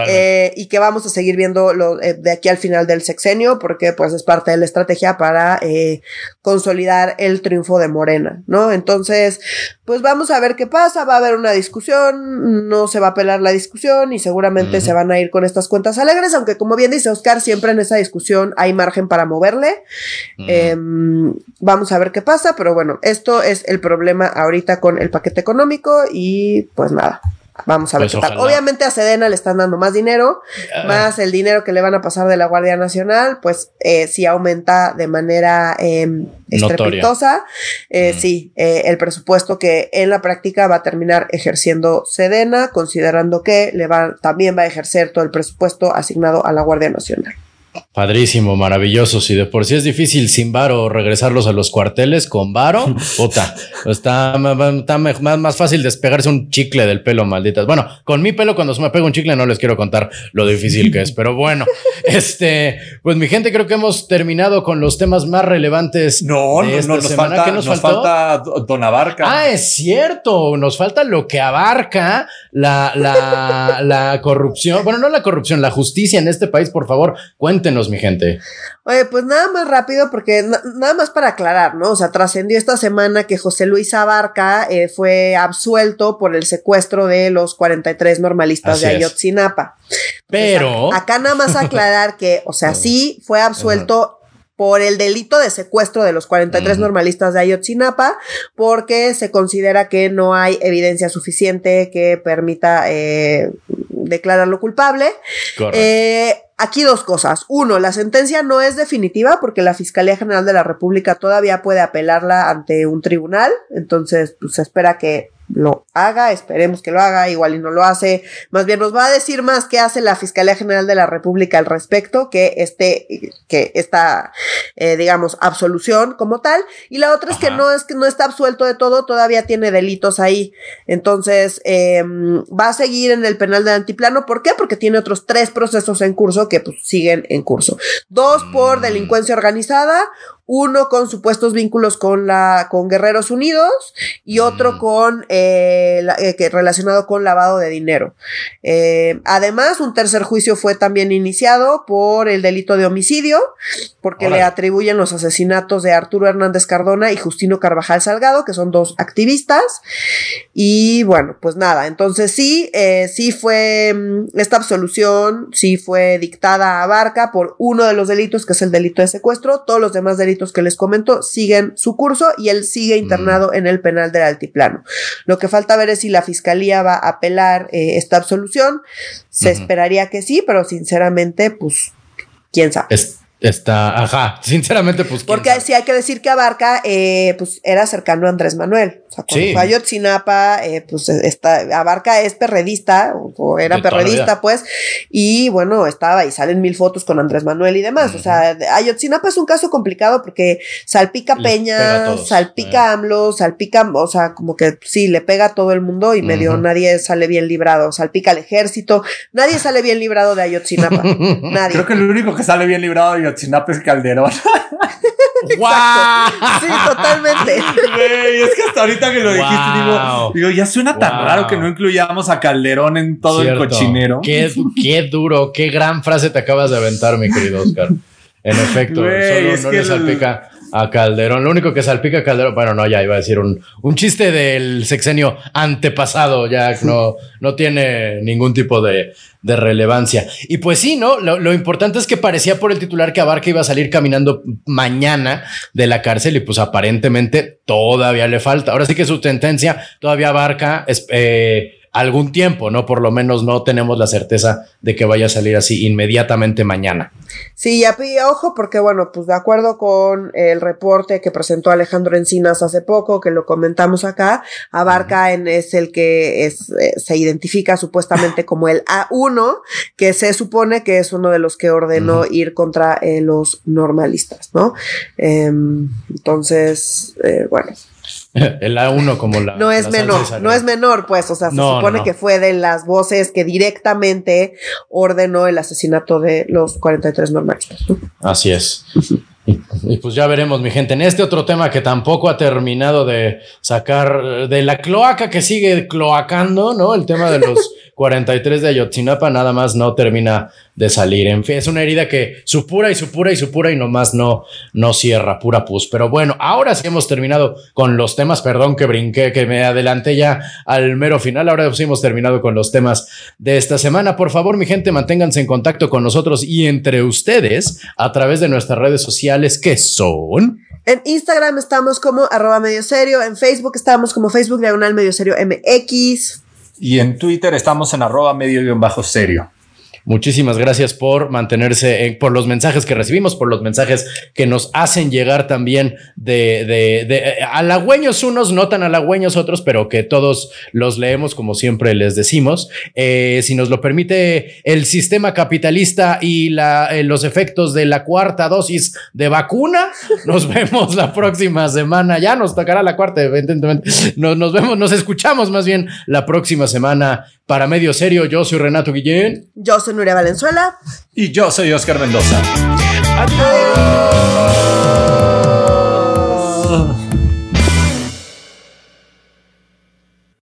eh, y que vamos a seguir viendo lo, eh, de aquí al final del sexenio porque pues es parte de la estrategia para eh, consolidar el triunfo de Morena, ¿no? Entonces, pues vamos a ver qué pasa, va a haber una discusión, no se va a pelar la discusión y seguramente se van a ir con estas cuentas alegres, aunque como bien dice Oscar, siempre en esa discusión hay margen para moverle. Em, vamos a ver qué pasa, pero bueno, esto es el problema ahorita con el paquete económico y pues nada. Vamos a ver pues Obviamente a Sedena le están dando más dinero, ah. más el dinero que le van a pasar de la Guardia Nacional, pues eh, sí aumenta de manera em, estrepitosa. Eh, sí, eh, el presupuesto que en la práctica va a terminar ejerciendo Sedena, considerando que le va, también va a ejercer todo el presupuesto asignado a la Guardia Nacional. Padrísimo, maravilloso. Si de por sí es difícil sin varo regresarlos a los cuarteles con varo, puta, está, más, más, fácil despegarse un chicle del pelo, malditas. Bueno, con mi pelo cuando se me pega un chicle no les quiero contar lo difícil que es, pero bueno, este, pues mi gente creo que hemos terminado con los temas más relevantes. No, no, no, nos falta, nos, falta Don Abarca. Ah, es cierto, nos falta lo que abarca la, la, la corrupción. Bueno, no la corrupción, la justicia en este país, por favor, cuéntenos mi gente. Oye, pues nada más rápido, porque nada más para aclarar, ¿no? O sea, trascendió esta semana que José Luis Abarca eh, fue absuelto por el secuestro de los 43 normalistas de Ayotzinapa. Pero. acá nada más aclarar que, o sea, sí fue absuelto por el delito de secuestro de los 43 normalistas de Ayotzinapa, porque se considera que no hay evidencia suficiente que permita eh, declararlo culpable. Eh, aquí dos cosas. Uno, la sentencia no es definitiva porque la Fiscalía General de la República todavía puede apelarla ante un tribunal, entonces pues, se espera que lo haga, esperemos que lo haga, igual y no lo hace, más bien nos va a decir más qué hace la Fiscalía General de la República al respecto que este, que esta, eh, digamos, absolución como tal, y la otra es que no es que no está absuelto de todo, todavía tiene delitos ahí, entonces em, va a seguir en el penal de antiplano, ¿por qué? Porque tiene otros tres procesos en curso que pues siguen en curso, dos por mm. delincuencia organizada, uno con supuestos vínculos con la con Guerreros Unidos y otro Mm. con eh, la- eh, relacionado con lavado de dinero. Eh, además, un tercer juicio fue también iniciado por el delito de homicidio, porque le atribuyen los asesinatos de Arturo Hernández Cardona y Justino Carvajal Salgado, que son dos activistas. Y bueno, pues nada, entonces sí, eh, sí fue mm, esta absolución, sí fue dictada a Barca por uno de los delitos, que es el delito de secuestro. Todos los demás delitos que les comento siguen su curso y él sigue internado en el penal del altiplano. Lo que falta ver es si la fiscalía va a apelar eh, esta absolución. Se esperaría que sí, pero sinceramente, pues, quién sabe. Es- está, ajá, sinceramente, pues. ¿quién Porque sí hay que decir que Abarca, eh, pues era cercano a Andrés Manuel. O sea, cuando Sí. fue a Ayotzinapa, eh, pues está, Abarca es perredista, o, era perredista, pues, y bueno, estaba y salen mil fotos con Andrés Manuel y demás. O sea, Ayotzinapa es un caso complicado porque salpica Peña, salpica AMLO, salpica, o sea, como que sí, le pega a todo el mundo y medio nadie sale bien librado. Salpica al ejército, nadie sale bien librado de Ayotzinapa. nadie. Creo que el único que sale bien librado de Yotzinapa es Calderón. ¡Guau! Sí, totalmente. Güey, es que hasta ahorita que lo dijiste, Wow. digo, digo, ya suena tan raro que no incluyamos a Calderón en todo Cierto. el cochinero. Qué, qué duro, qué gran frase te acabas de aventar, mi querido Oscar. En efecto, Güey, solo no le salpica a Calderón. Lo único que salpica a Calderón, bueno, no, ya iba a decir un, un chiste del sexenio antepasado, ya no, no tiene ningún tipo de, de relevancia. Y pues sí, ¿no? Lo, lo importante es que parecía por el titular que Abarca iba a salir caminando mañana de la cárcel y pues aparentemente todavía le falta. Ahora sí que su sentencia todavía abarca es, eh, algún tiempo, ¿no? Por lo menos no tenemos la certeza de que vaya a salir así inmediatamente mañana. Sí, ya pide ojo porque, bueno, pues de acuerdo con el reporte que presentó Alejandro Encinas hace poco, que lo comentamos acá, Abarca en, es el que es, eh, se identifica supuestamente como el A1, que se supone que es uno de los que ordenó ir contra eh, los normalistas, ¿no? Em, entonces, eh, bueno, El A1 como la... no es la menor, no es menor, pues, o sea, se No, supone no. que fue de las voces que directamente ordenó el asesinato de los 43 normalistas, ¿no? Así es. Y, y pues ya veremos, mi gente, en este otro tema que tampoco ha terminado de sacar de la cloaca que sigue cloacando, ¿no? El tema de los 43 de Ayotzinapa nada más no termina de salir. En fin, es una herida que supura y supura y supura y nomás no, no cierra, pura pus. Pero bueno, ahora sí hemos terminado con los temas. Perdón que brinqué, que me adelanté ya al mero final. Ahora sí hemos terminado con los temas de esta semana. Por favor, mi gente, manténganse en contacto con nosotros y entre ustedes a través de nuestras redes sociales que son. En Instagram estamos como arroba medio serio, en Facebook estamos como Facebook diagonal medio serio MX. Y en Twitter estamos en arroba medio bajo serio. Muchísimas gracias por mantenerse, en- por los mensajes que recibimos, por los mensajes que nos hacen llegar también de, de, de eh, halagüeños unos, no tan halagüeños otros, pero que todos los leemos como siempre les decimos. Eh, si nos lo permite el sistema capitalista y la, eh, los efectos de la cuarta dosis de vacuna, nos vemos la próxima semana. Ya nos tocará la cuarta, evidentemente. Nos, nos vemos, nos escuchamos más bien la próxima semana para medio serio. Yo soy Renato Guillén. Yo soy Nuria Valenzuela. Y yo soy Oscar Mendoza. Adiós.